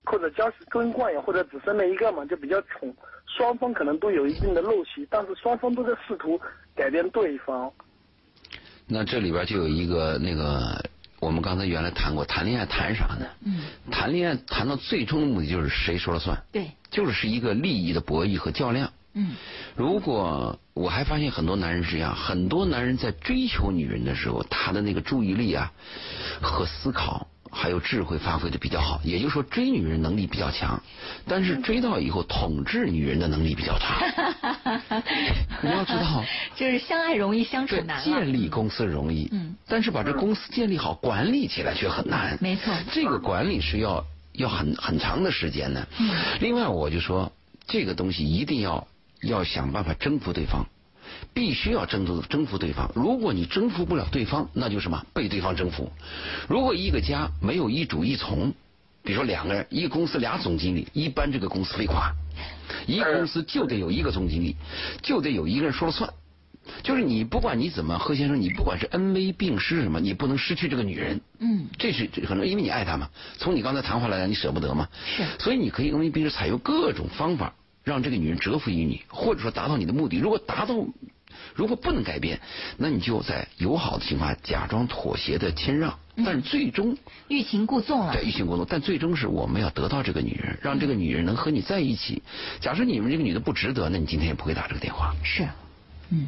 或者家世根惯呀，或者只生了一个嘛，就比较宠，双方可能都有一定的陋习，但是双方都在试图改变对方。那这里边就有一个那个，我们刚才原来谈过，谈恋爱谈啥呢？嗯，谈恋爱谈到最终的目的就是谁说了算，对，就是是一个利益的博弈和较量。嗯，如果我还发现很多男人是这样，很多男人在追求女人的时候，他的那个注意力啊和思考还有智慧发挥的比较好，也就是说追女人能力比较强，但是追到以后统治女人的能力比较差。你要知道，就是相爱容易相处难了。建立公司容易，嗯，但是把这公司建立好，管理起来却很难。没错这个管理是要要很很长的时间的。嗯另外，我就说这个东西一定要要想办法征服对方，必须要征服征服对方。如果你征服不了对方，那就什么被对方征服。如果一个家没有一主一从，比如说两个人，一个公司俩总经理，一般这个公司会垮。一个公司就得有一个总经理，就得有一个人说了算。就是你不管你怎么，贺先生，你不管是恩威并施什么，你不能失去这个女人。嗯，这是这可能因为你爱她嘛。从你刚才谈话来讲，你舍不得嘛。是所以你可以恩威并施，采用各种方法让这个女人折服于你，或者说达到你的目的。如果达到，如果不能改变，那你就在友好的情况下假装妥协的谦让，但是最终欲擒故纵了对。欲擒故纵，但最终是我们要得到这个女人，让这个女人能和你在一起。假设你们这个女的不值得，那你今天也不会打这个电话。是，嗯，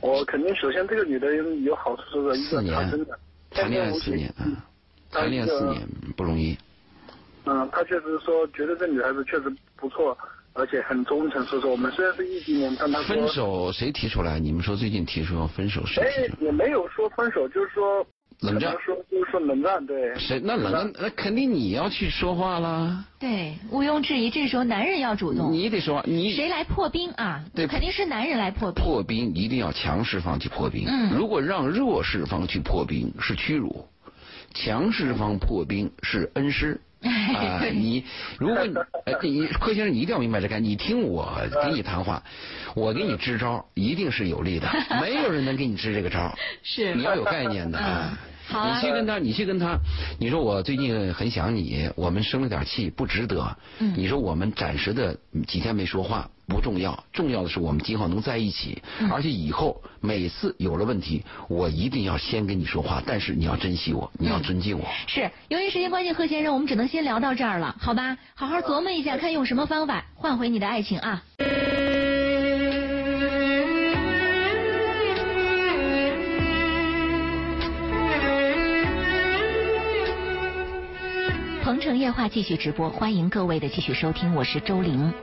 我肯定首先这个女的有有好处的，一个四年真的谈恋爱四年，嗯，谈恋爱四年不容易。嗯，他确实说觉得这女孩子确实不错，而且很忠诚。说说我们虽然是异地恋，但他说分手谁提出来？你们说最近提出要分手谁哎提出来？也没有说分手，就是说冷战说就是说冷战，对。谁？那冷战那肯定你要去说话啦，对，毋庸置疑，这时候男人要主动。你得说话，你谁来破冰啊？对肯定是男人来破冰。破冰一定要强势方去破冰。嗯如果让弱势方去破冰是屈辱，强势方破冰是恩师。啊、你如果你呃你柯先生，你一定要明白这个，你听我给你谈话，我给你支招，一定是有利的，没有人能给你支这个招，是你要有概念的。嗯好啊你去跟他，你去跟他，你说我最近很想你，我们生了点气，不值得。嗯你说我们暂时的几天没说话不重要，重要的是我们今后能在一起，嗯而且以后每次有了问题，我一定要先跟你说话，但是你要珍惜我，你要尊敬我。是，由于时间关系，贺先生，我们只能先聊到这儿了，好吧？好好琢磨一下，看用什么方法换回你的爱情啊！鹏城夜话继续直播，欢迎各位的继续收听，我是周玲。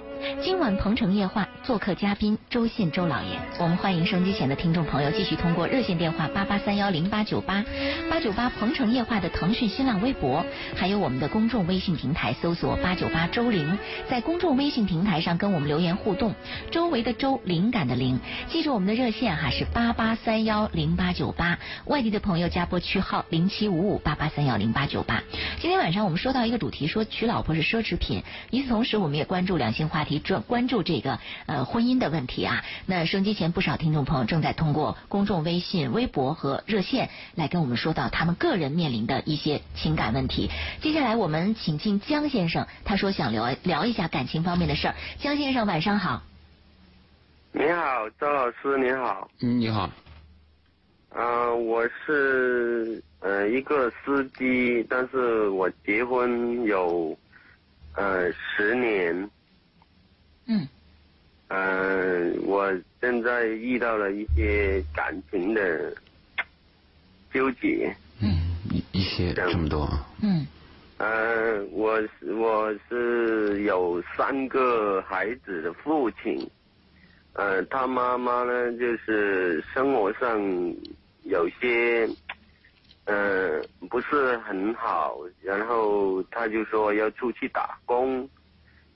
今晚鹏城夜话做客嘉宾周信周老爷。我们欢迎收机前的听众朋友继续通过热线电话八八三幺零八九八八九八鹏城夜话的腾讯新浪微博，还有我们的公众微信平台搜索八九八周玲，在公众微信平台上跟我们留言互动。周围的周，灵感的灵，记住我们的热线哈是八八三幺零八九八，外地的朋友加拨区号零七五五八八三幺零八九八。今天晚上我们说到一个主题，说娶老婆是奢侈品。与此同时，我们也关注两性话题，专关注这个呃婚姻的问题啊。那收机前不少听众朋友正在通过公众微信、微博和热线来跟我们说到他们个人面临的一些情感问题。接下来我们请进江先生，他说想聊聊一下感情方面的事儿。江先生晚上好。你好，周老师，你好。嗯，你好。呃，我是呃一个司机，但是我结婚有呃十年。嗯。嗯，我现在遇到了一些感情的纠结。嗯，一一些这么多。嗯。呃，我我是有三个孩子的父亲。呃，他妈妈呢，就是生活上有些，呃，不是很好，然后他就说要出去打工，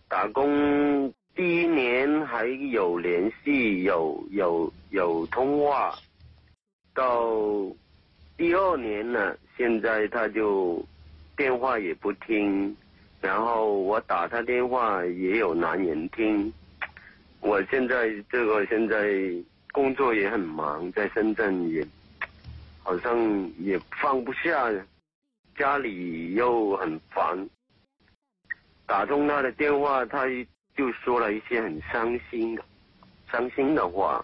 打工第一年还有联系，有有有通话，到第二年呢，现在他就电话也不听，然后我打他电话也有男人听。我现在这个现在工作也很忙，在深圳也好像也放不下，家里又很烦。打通他的电话，他就说了一些很伤心的、伤心的话。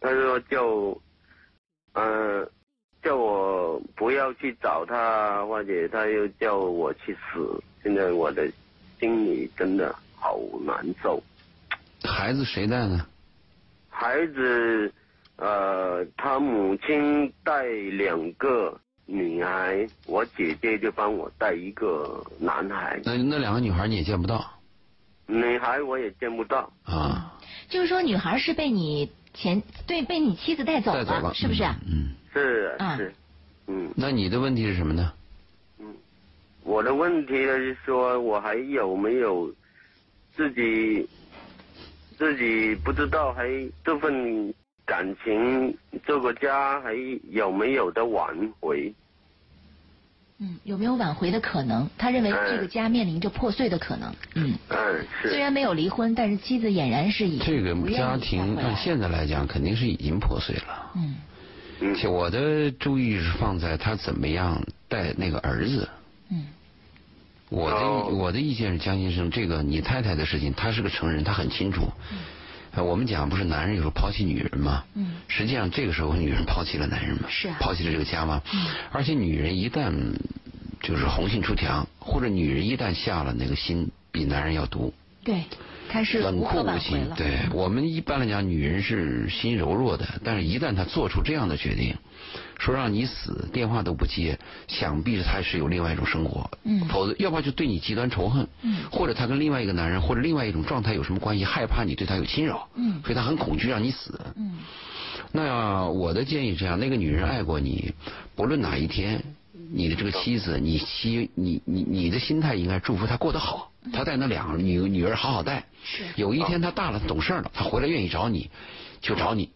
他说叫，嗯，叫我不要去找他，或者他又叫我去死。现在我的心里真的好难受。孩子谁带呢？孩子，呃，他母亲带两个女孩，我姐姐就帮我带一个男孩。那那两个女孩你也见不到？女孩我也见不到。啊。就是说，女孩是被你前对被你妻子带走了，是不是？嗯。是是。嗯。那你的问题是什么呢？嗯，我的问题呢是说，我还有没有自己？自己不知道还这份感情，这个家还有没有的挽回？嗯，有没有挽回的可能？他认为这个家面临着破碎的可能。嗯。虽然没有离婚，但是妻子俨然是以这个家庭按现在来讲，肯定是已经破碎了。嗯。我的注意是放在他怎么样带那个儿子。嗯。我的我的意见是，江先生，这个你太太的事情，她是个成人，她很清楚。嗯。我们讲不是男人有时候抛弃女人吗？嗯。实际上这个时候女人抛弃了男人吗？是啊。抛弃了这个家吗？嗯。而且女人一旦就是红杏出墙，或者女人一旦下了那个心，比男人要毒。对。开始冷酷无情。对我们一般来讲，女人是心柔弱的，但是一旦她做出这样的决定。说让你死，电话都不接，想必是他是有另外一种生活，嗯，否则要不然就对你极端仇恨，嗯，或者她跟另外一个男人或者另外一种状态有什么关系，害怕你对她有侵扰，嗯，所以她很恐惧让你死，嗯，那我的建议是这样，那个女人爱过你，不论哪一天，你的这个妻子，你希你你你的心态应该祝福她过得好，她带那两个女女儿好好带，是，有一天他大了懂事了，他回来愿意找你，就找你。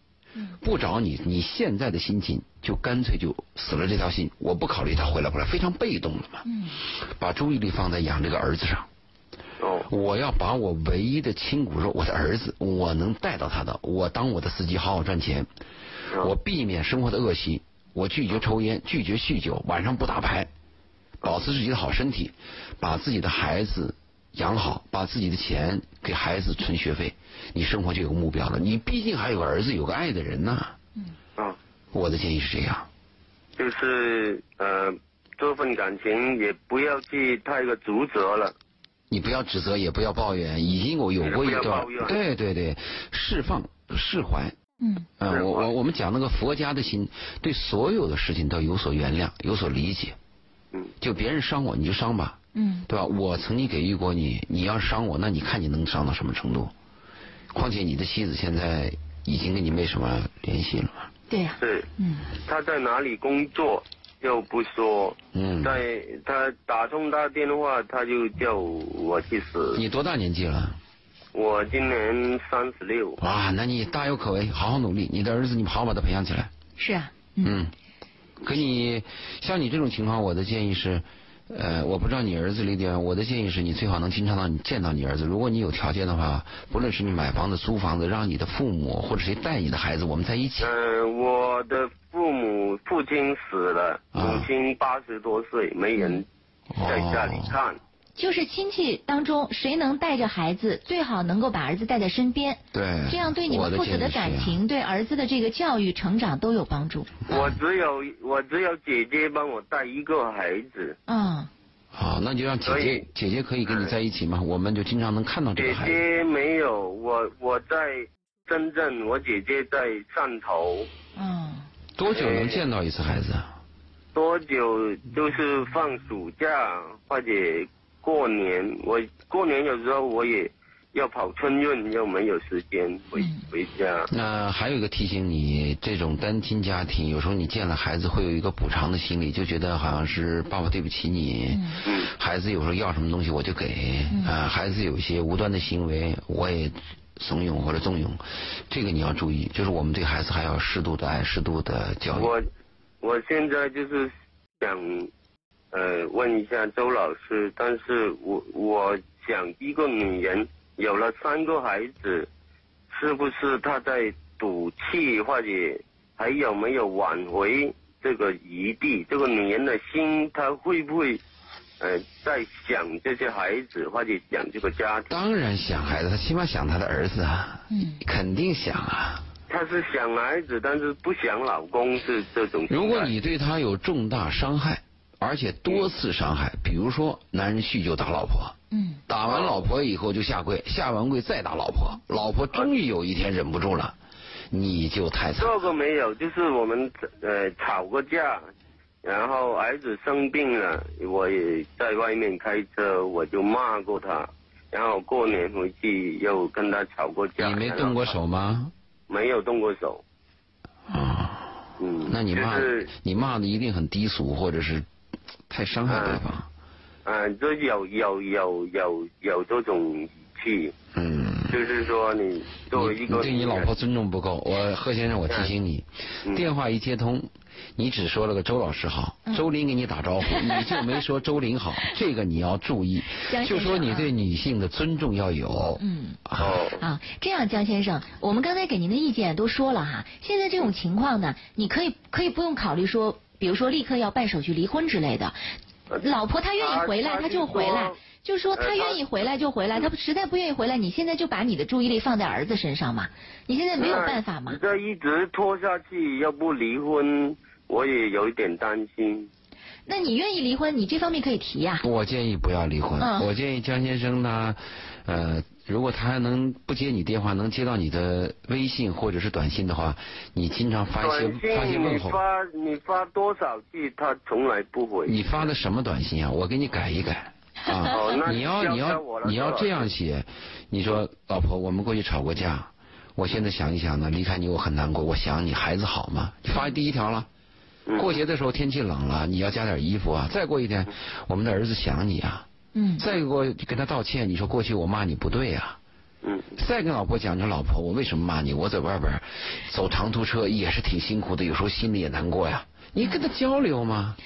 不找你，你现在的心情就干脆就死了这条心。我不考虑他回来不来，非常被动了嘛。嗯，把注意力放在养这个儿子上。哦，我要把我唯一的亲骨肉，我的儿子，我能带到他的，我当我的司机，好好赚钱。我避免生活的恶习，我拒绝抽烟，拒绝酗酒，晚上不打牌，保持自己的好身体，把自己的孩子。养好，把自己的钱给孩子存学费，你生活就有目标了。你毕竟还有个儿子，有个爱的人呢。嗯。啊，我的建议是这样。就是呃，这份感情也不要去太过阻责了。你不要指责，也不要抱怨，已经我有过一段。对对对，释放释怀。嗯。呃，我我我们讲那个佛家的心，对所有的事情都有所原谅，有所理解。嗯。就别人伤我，你就伤吧。嗯，对吧？我曾经给予过你，你要伤我，那你看你能伤到什么程度？况且你的妻子现在已经跟你没什么联系了嘛。对呀、是嗯他在哪里工作又不说，嗯，在他打通他电话，他就叫我去死。你多大年纪了？我今年三十六，哇，那你大有可为，好好努力，你的儿子你好好把他培养起来。是啊，嗯嗯，可你像你这种情况，我的建议是，呃，我不知道你儿子离地远，我的建议是你最好能经常到你见到你儿子。如果你有条件的话，不论是你买房子、租房子，让你的父母或者谁带你的孩子，我们在一起。嗯、我的父母父亲死了，啊母亲八十多岁，没人在家里看。就是亲戚当中谁能带着孩子，最好能够把儿子带在身边，对，这样对你们父子的感情，对儿子的这个教育成长都有帮助。我只有我只有姐姐帮我带一个孩子，嗯，好，那就让姐姐姐姐可以跟你在一起嘛，我们就经常能看到这个孩子。姐没有，我我在深圳，我姐姐在汕头，嗯，多久能见到一次孩子？多久就是放暑假或者过年，我过年有时候我也要跑春运，又没有时间回嗯回家。那还有一个提醒你，这种单亲家庭，有时候你见了孩子会有一个补偿的心理，就觉得好像是爸爸对不起你。嗯嗯孩子有时候要什么东西我就给，啊、孩子有一些无端的行为我也怂恿或者纵容，这个你要注意，就是我们对孩子还要适度的爱，适度的教育。我我现在就是想呃问一下周老师，但是我我想一个女人有了三个孩子，是不是她在赌气或者还有没有挽回这个余地？这个女人的心，她会不会呃在想这些孩子或者想这个家庭？当然想孩子，她起码想她的儿子啊，嗯肯定想啊。她是想孩子，但是不想老公，是这种。如果你对她有重大伤害，而且多次伤害，比如说男人酗酒打老婆，嗯打完老婆以后就下跪，下完跪再打老婆，老婆终于有一天忍不住了，你就太惨。这个没有，就是我们呃吵过架，然后儿子生病了，我也在外面开车，我就骂过他，然后过年回去又跟他吵过架。你没动过手吗？没有动过手，啊、嗯，那你骂、就是你骂的一定很低俗，或者是太伤害对方。嗯，这有有有有有这种语气，嗯。就是说你作为一个你对你老婆尊重不够。我贺先生，我提醒你，嗯电话一接通，你只说了个周老师好，嗯周林给你打招呼，你就没说周林好，这个你要注意就说你对女性的尊重要有。嗯。啊，哦，啊，这样，江先生，我们刚才给您的意见都说了哈。现在这种情况呢，你可以可以不用考虑说，比如说立刻要办手续离婚之类的。老婆她愿意回来，他她就回来。就说她愿意回来就回来，她实在不愿意回来，你现在就把你的注意力放在儿子身上嘛。你现在没有办法嘛你。这一直拖下去，要不离婚，我也有一点担心。那你愿意离婚，你这方面可以提呀、我建议不要离婚。嗯我建议江先生呢，呃，如果他能不接你电话，能接到你的微信或者是短信的话，你经常发一些发一些问候。发你发多少句，他从来不回。你发的什么短信啊？我给你改一改。啊哦，你要你要你要这样写，你说老婆，我们过去吵过架，我现在想一想呢，离开你我很难过，我想你，孩子好吗？你发第一条了。嗯过节的时候天气冷了，你要加点衣服啊。再过一天，我们的儿子想你啊。嗯。再过跟他道歉，你说过去我骂你不对呀、嗯。再跟老婆讲，你说老婆，我为什么骂你？我在外边走长途车也是挺辛苦的，有时候心里也难过呀。你跟他交流吗，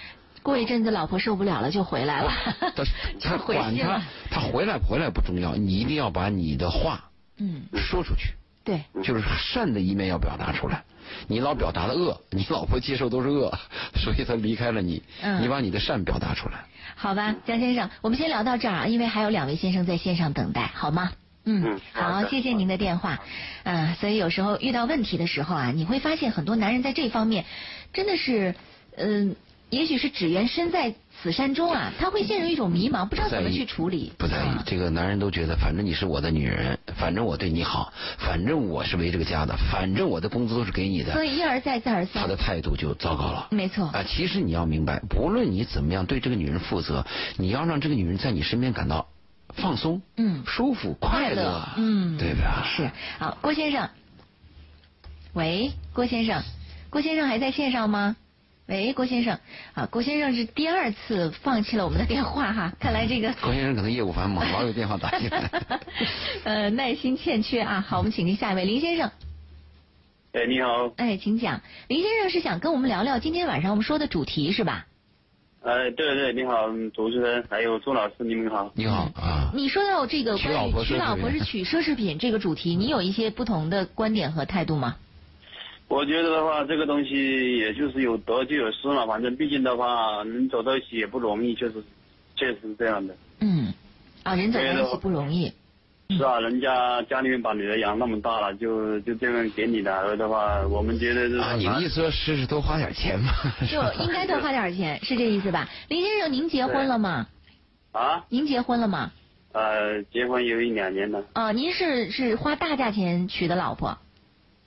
过一阵子老婆受不了了就回来了，他他回管他 他回来不回来不重要，你一定要把你的话嗯，说出去，对，就是善的一面要表达出来。你老表达的恶，你老婆接受都是恶，所以她离开了你。嗯你把你的善表达出来。好吧，江先生，我们先聊到这儿啊，因为还有两位先生在线上等待，好吗？嗯嗯，好谢谢您的电话。嗯、所以有时候遇到问题的时候啊，你会发现很多男人在这方面真的是，嗯、也许是只缘身在此山中啊，他会陷入一种迷茫，不知道怎么去处理。不在意啊，这个男人都觉得，反正你是我的女人，反正我对你好，反正我是为这个家的，反正我的工资都是给你的所，以一而再，再而三他的。态度就糟糕了。没错啊，其实你要明白，不论你怎么样对这个女人负责，你要让这个女人在你身边感到放松，嗯舒服、快乐，嗯，对吧？是。好，郭先生，喂，郭先生，郭先生还在线上吗？喂，郭先生，啊，郭先生是第二次放弃了我们的电话哈，看来这个郭先生可能业务繁忙，老有电话打进来。呃，耐心欠缺啊。好，我们请进下一位林先生。哎，你好。哎，请讲。林先生是想跟我们聊聊今天晚上我们说的主题是吧？哎，对对，你好，主持人还有朱老师，你们好。你好啊，你说到这个关于娶老婆是娶奢侈品这个主题，你有一些不同的观点和态度吗？我觉得的话，这个东西也就是有得就有失嘛，反正毕竟的话，能走到一起也不容易，确实确实是这样的。嗯，啊，人走到一起不容易。是啊，人家家里面把女儿养那么大了，就就这样给你的儿的话，我们觉得是啊，你的意思说试试多花点钱嘛？就应该多花点钱，是这意思吧？林先生，您结婚了吗？啊，您结婚了吗？呃，结婚有一两年了。啊，您是是花大价钱娶的老婆？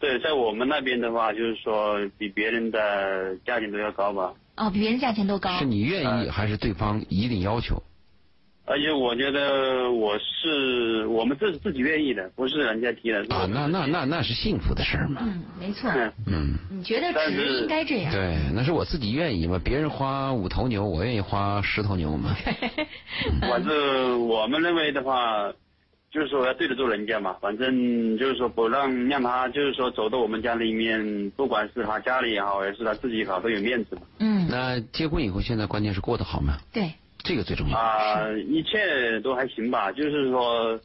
对，在我们那边的话，就是说比别人的价钱都要高吧。哦，比别人价钱都高。是你愿意还是对方一定要求？而且我觉得我是我们这是自己愿意的，不是人家提的。啊，那那那那是幸福的事儿嘛。嗯，没错。嗯嗯，你觉得值应该这样？对，那是我自己愿意嘛。别人花五头牛，我愿意花十头牛嘛。反正我们认为的话，就是说要对得住人家嘛。反正就是说不让让他就是说走到我们家里面，不管是他家里也好，还是他自己也好，都有面子嘛。嗯，那结婚以后，现在关键是过得好吗？对，这个最重要。啊、一切都还行吧，就是说，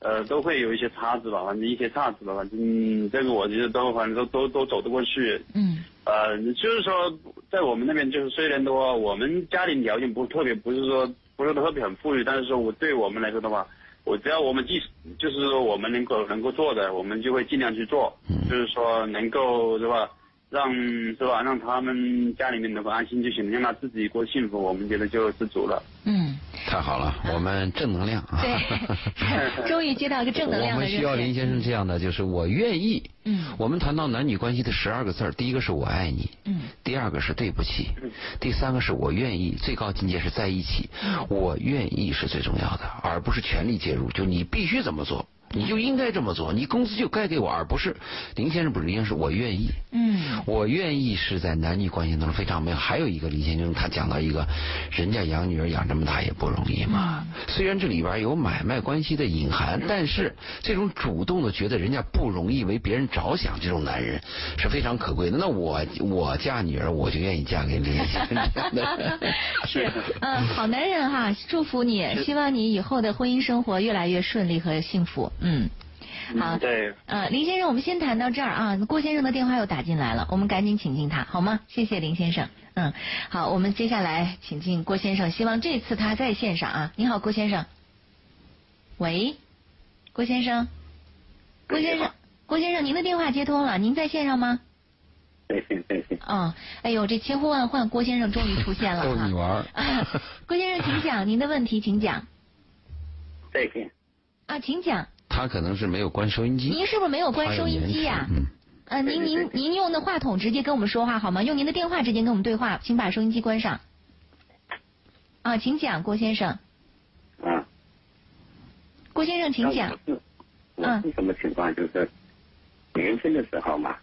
呃，都会有一些差子吧，反正一些差子吧，反正这个我觉得都反正都都都走得过去。嗯呃，就是说，在我们那边，就是虽然的话，我们家庭条件不是特别，不是说不是特别很富裕，但是说我对我们来说的话，我只要我们即就是说我们能够能够做的，我们就会尽量去做，就是说能够是吧，让是吧，让他们家里面能够安心就行，让他自己过幸福，我们觉得就知足了。嗯，太好了，我们正能量啊！对，终于接到一个正能量我们的热线。需要林先生这样的，就是我愿意。嗯我们谈到男女关系的十二个字儿，第一个是我爱你，嗯第二个是对不起，第三个是我愿意，最高境界是在一起。我愿意是最重要的，而不是全力介入。就你必须怎么做，你就应该这么做，你工资就该给我，而不是林先生不是林先生，是我愿意。嗯我愿意是在男女关系当中非常美好。还有一个林先生，他讲到一个，人家养女儿养这么大也不容易嘛。虽然这里边有买卖关系的隐含，但是这种主动的觉得人家不容易为别人着想，这种男人是非常可贵的。那我我嫁女儿，我就愿意嫁给林先生这样的。是，嗯，好男人哈，祝福你，希望你以后的婚姻生活越来越顺利和幸福。嗯，好，对，呃，林先生，我们先谈到这儿啊。郭先生的电话又打进来了，我们赶紧请进他，好吗？谢谢林先生。嗯，好，我们接下来请进郭先生，希望这次他在线上啊。你好，郭先生。喂，郭先生，郭先生，郭先生，您的电话接通了，您在线上吗？对对对对，哦，哎呦，这千呼万唤，郭先生终于出现了哈逗你玩郭先生，请讲您的问题，请讲再见。啊，请讲。他可能是没有关收音机。您是不是没有关收音机呀、嗯。呃，您您您用的话筒直接跟我们说话好吗？用您的电话直接跟我们对话，请把收音机关上。啊，请讲，郭先生。啊，郭先生，请讲。嗯是什么情况？就是年轻的时候嘛，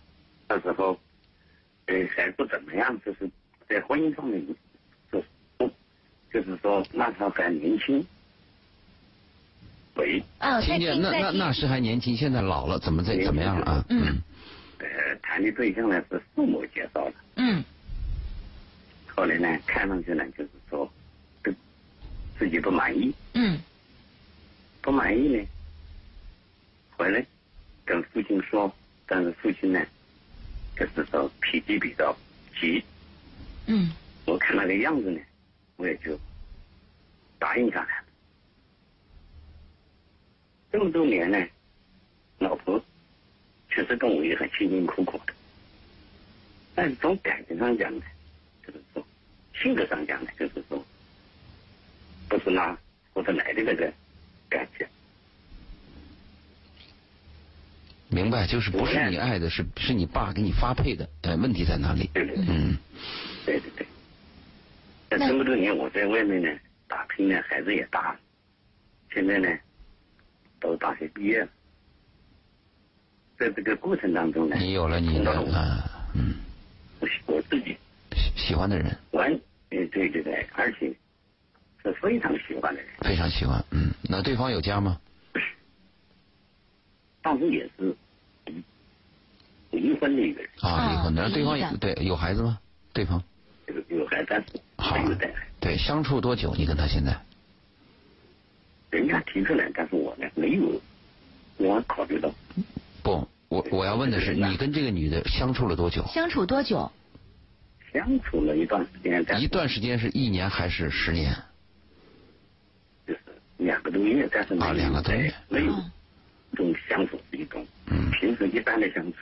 那时候呃还不怎么样，就是在婚姻上面就是不就是说那时候还年轻。喂，听见那。那那时还年轻，现在老了，怎么在怎么样了啊？嗯。呃，谈的对象呢是父母介绍的，嗯。后来呢看上去呢就是说，对自己不满意，嗯。不满意呢，回来跟父亲说，但是父亲呢，就是说脾气比较急，嗯。我看那个样子呢，我也就答应下来了。这么多年呢，老婆确实跟我也很辛辛苦苦的，但是从感情上讲呢，就是说性格上讲呢，就是说不是拿或者来的那个感觉。明白，就是不是你爱的，是是你爸给你发配的，哎，问题在哪里？对对对嗯，对对对。那这么多年我在外面呢打拼呢，孩子也大了，现在呢，都大学毕业了，在这个过程当中呢，你有了你的嗯。我我自己。喜喜欢的人，完，呃，对对对，而且是非常喜欢的人，非常喜欢，嗯，那对方有家吗？当时也是离婚的一个人，啊，离婚的，对方离的。有对有孩子吗？对方？有有孩子，好。对相处多久？你跟他现在？人家提出来，但是我呢没有，我考虑到不？我我要问的是，你跟这个女的相处了多久？相处多久？相处了一段时间，一段时间是一年还是十年？就是两个多月，但是没啊有两个多月没有嗯这种相处是一种嗯平时一般的相处。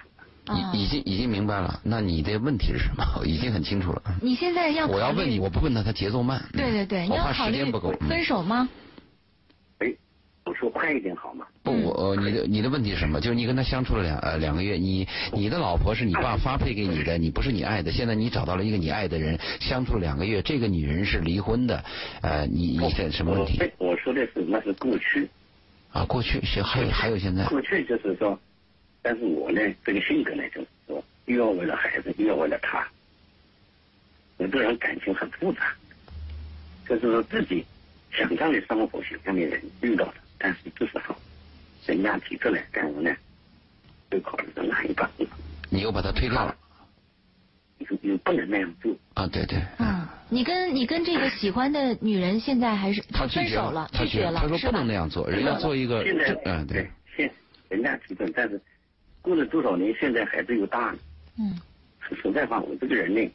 啊已已经已经明白了，那你的问题是什么？已经很清楚了。你现在要我要问你，我不问他，他节奏慢。嗯对对对，你我怕要考虑时间不够。嗯分手吗？哎，我说快一点好吗？不，我呃你的你的问题是什么？就是你跟他相处了两呃两个月，你你的老婆是你爸发配给你的，你不是你爱的。现在你找到了一个你爱的人，相处了两个月，这个女人是离婚的，呃，你你这什么问题我我说的是那是过去，啊？过去是还有还有现在过去就是说，但是我呢这个性格呢就是说，又要为了孩子，又要为了他，我这人感情很复杂，就是说自己想象的生活、想象的人遇到了，但是这时候人家提出来，但我呢就考虑到哪一把，你又把他推掉了你又不能那样做。啊？对对，嗯，你跟你跟这个喜欢的女人现在还是他拒绝分手了，拒绝了，他说是吧不能那？样做，人家做一个现在正嗯对对，现人家提出来，但是过了多少年，现在孩子又大了。嗯说实在话，我这个人呢，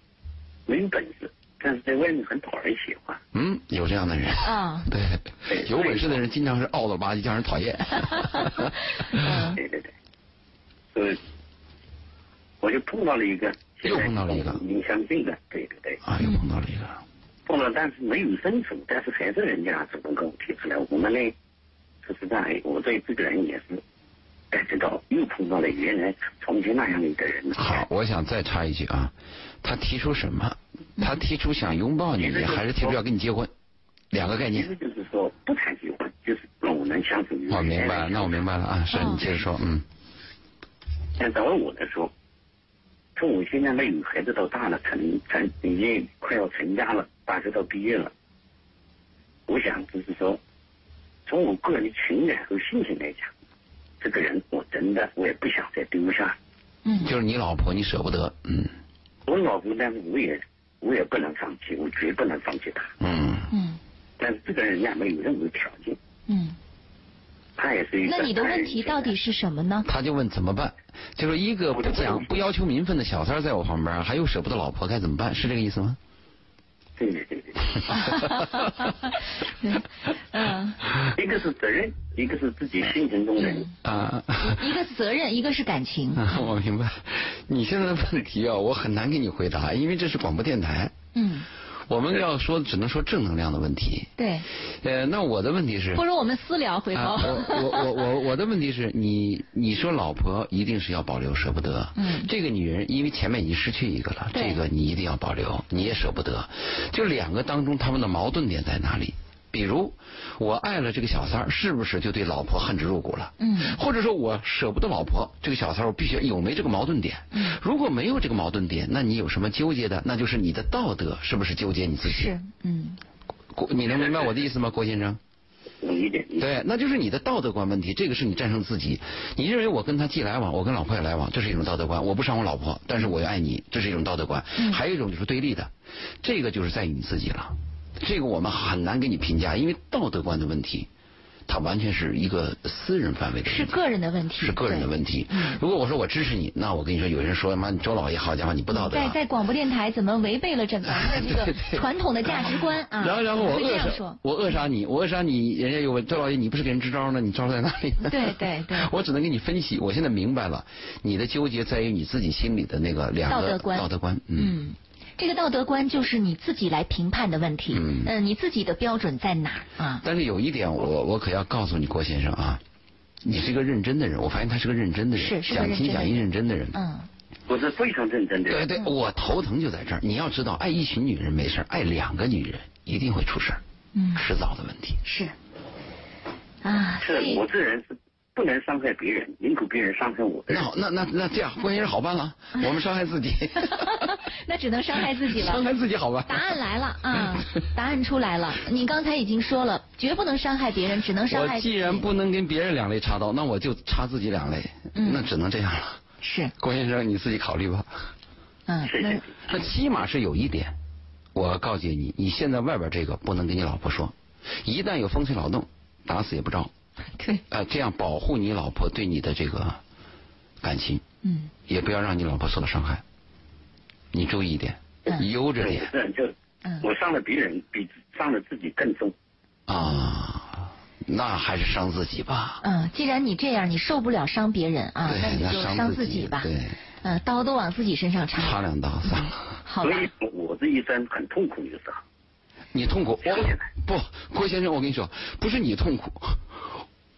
没有本事，但是在外面很讨人喜欢。嗯，有这样的人。啊对，对有本事的人经常是傲了吧唧，叫人讨厌。嗯 对对对，所以我就碰到了一个，又碰到了一个你相近的，对对对，啊，又碰到了一个。碰到，但是没有深处，但是还是人家主动跟我提出来，我们呢，说实在，我对这个人也是感觉到又碰到了原来从前那样的一个人。好，我想再插一句啊，他提出什么？他提出想拥抱你，还是提出要跟你结婚？两个概念。其实就是说不谈结婚，就是让我能相处于我明白了，那我明白了啊，是你接着说，嗯但找我来说，从我现在那有孩子到大了，成成已经快要成家了，大学都毕业了。我想就是说，从我个人的情感和心情来讲，这个人我真的我也不想再丢下。嗯就是你老婆，你舍不得，嗯我老婆，但是我也我也不能放弃，我绝不能放弃她。嗯嗯但是这个人家没有任何条件，嗯，他也是一个。那你的问题到底？是什么呢？他就问怎么办？就是一个不讲不要求名分的小三在我旁边，还有舍不得老婆，该怎么办？是这个意思吗？对对对对。嗯，一个是责任，一个是自己心情中的。啊，一个是责任，一个是感情。我明白。你现在的问题啊，我很难给你回答，因为这是广播电台，嗯，我们要说只能说正能量的问题。对，呃，那我的问题是，或者我们私聊回头。啊，我我我我我的问题是你你说老婆一定是要保留舍不得，嗯这个女人因为前面已经失去一个了，这个你一定要保留，你也舍不得，就两个当中他们的矛盾点在哪里？比如我爱了这个小三儿，是不是就对老婆恨之入骨了？嗯或者说我舍不得老婆，这个小三儿我必须有没这个矛盾点？嗯如果没有这个矛盾点，那你有什么纠结的？那就是你的道德是不是纠结你自己？是，嗯郭，你能明白我的意思吗，郭先生？有一点。对，那就是你的道德观问题，这个是你战胜自己。你认为我跟他既来往，我跟老婆也来往，这是一种道德观。我不伤我老婆，但是我又爱你，这是一种道德观。嗯还有一种就是对立的，这个就是在于你自己了。这个我们很难给你评价，因为道德观的问题，它完全是一个私人范围的问题。是个人的问题。是个人的问题嗯。如果我说我支持你，那我跟你说，有人说妈，你周老爷好家伙，你不道德啊。在在广播电台怎么违背了整个 这个传统的价值观啊？然后，然后我扼杀我扼杀你，我扼杀你，人家有问周老爷，你不是给人支招呢？你招在哪里？对对对我只能给你分析。我现在明白了，你的纠结在于你自己心里的那个两个道德观道德观，嗯，嗯，这个道德观就是你自己来评判的问题。嗯呃你自己的标准在哪儿啊？但是有一点我，我可要告诉你，郭先生啊，你是一个认真的人，我发现他是个认真的人，是是个讲情讲义认真的人。嗯我是非常认真的。对对，我头疼就在这儿。你要知道，爱一群女人没事儿爱两个女人一定会出事儿，嗯，迟早的问题。是。啊，是我这人是不能伤害别人，宁可别人伤害我。那好，那那那这样，关键是好办了，我们伤害自己，那只能伤害自己了。伤害自己好吧。答案来了啊，答案出来了。你刚才已经说了，绝不能伤害别人，只能伤害自己。我既然不能跟别人两肋插刀，那我就插自己两肋，嗯那只能这样了。是，郭先生，你自己考虑吧。嗯，那起码是有一点，我告诫你，你现在外边这个不能跟你老婆说，一旦有风吹草动，打死也不着。对，呃，这样保护你老婆对你的这个感情，嗯也不要让你老婆受到伤害。你注意一点，嗯，悠着点是就嗯我伤了别人比伤了自己更重。啊，那还是伤自己吧。嗯，既然你这样，你受不了伤别人啊，那你就伤自自己吧。对，嗯，刀都往自己身上插。插两刀算了。好吧所，以我这一生很痛苦，有时候。你痛苦，想起来不，郭先生，我跟你说，不是你痛苦，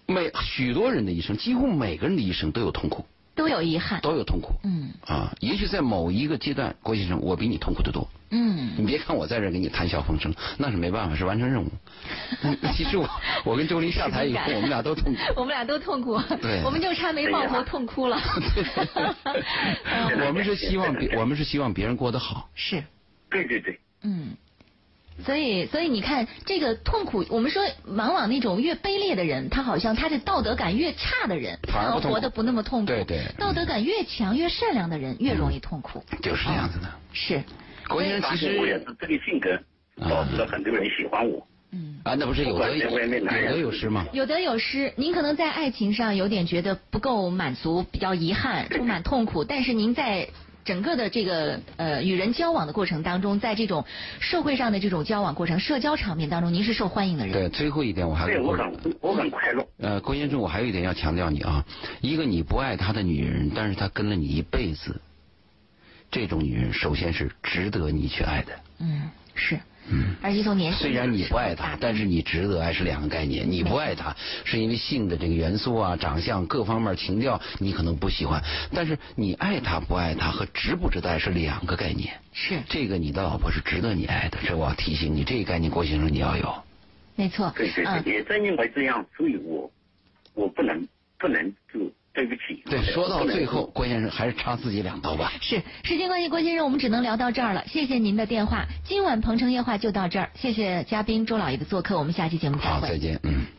每许多人的一生，几乎每个人的一生都有痛苦，都有遗憾。都有痛苦。嗯啊，也许在某一个阶段，郭先生，我比你痛苦的多。嗯，你别看我在这儿给你谈笑风生，那是没办法，是完成任务。嗯 其实我我跟周林下台以后，我们俩都痛苦。我们俩都痛苦。对我们就差没抱头痛哭了。嗯我们是希望别，我们是希望别人过得好。是，对对对，嗯。所以，所以你看，这个痛苦，我们说，往往那种越卑劣的人，他好像他的道德感越差的人，反而不痛苦活得不那么痛苦。对对道德感越强、越善良的人，越容易痛苦。就是这样子的。是，郭先生其实我也是这个性格，导致了很多人喜欢我。嗯。啊，那不是有得有有得有失吗？有得有失，您可能在爱情上有点觉得不够满足，比较遗憾，充满痛苦。但是您在整个的这个呃与人交往的过程当中，在这种社会上的这种交往过程、社交场面当中，您是受欢迎的人。对，最后一点我还对我很我很快乐。呃，郭先生，我还有一点要强调你啊，一个你不爱他的女人，但是他跟了你一辈子，这种女人首先是值得你去爱的。嗯，是。嗯，而且从年虽然你不爱他，但是你值得爱是两个概念。你不爱他是因为性的这个元素啊、长相各方面情调你可能不喜欢，但是你爱他不爱他和值不值得爱是两个概念。是这个你的老婆是值得你爱的，这我要提醒你，这个概念郭先生你要有。没错。对对嗯对，也正因为这样，所以我我不能不能就对不起。对，说到最后，郭先生还是插自己两刀吧。是时间关系，郭先生，我们只能聊到这儿了。谢谢您的电话，今晚鹏城夜话就到这儿。谢谢嘉宾周老爷的做客，我们下期节目再好，再见，嗯。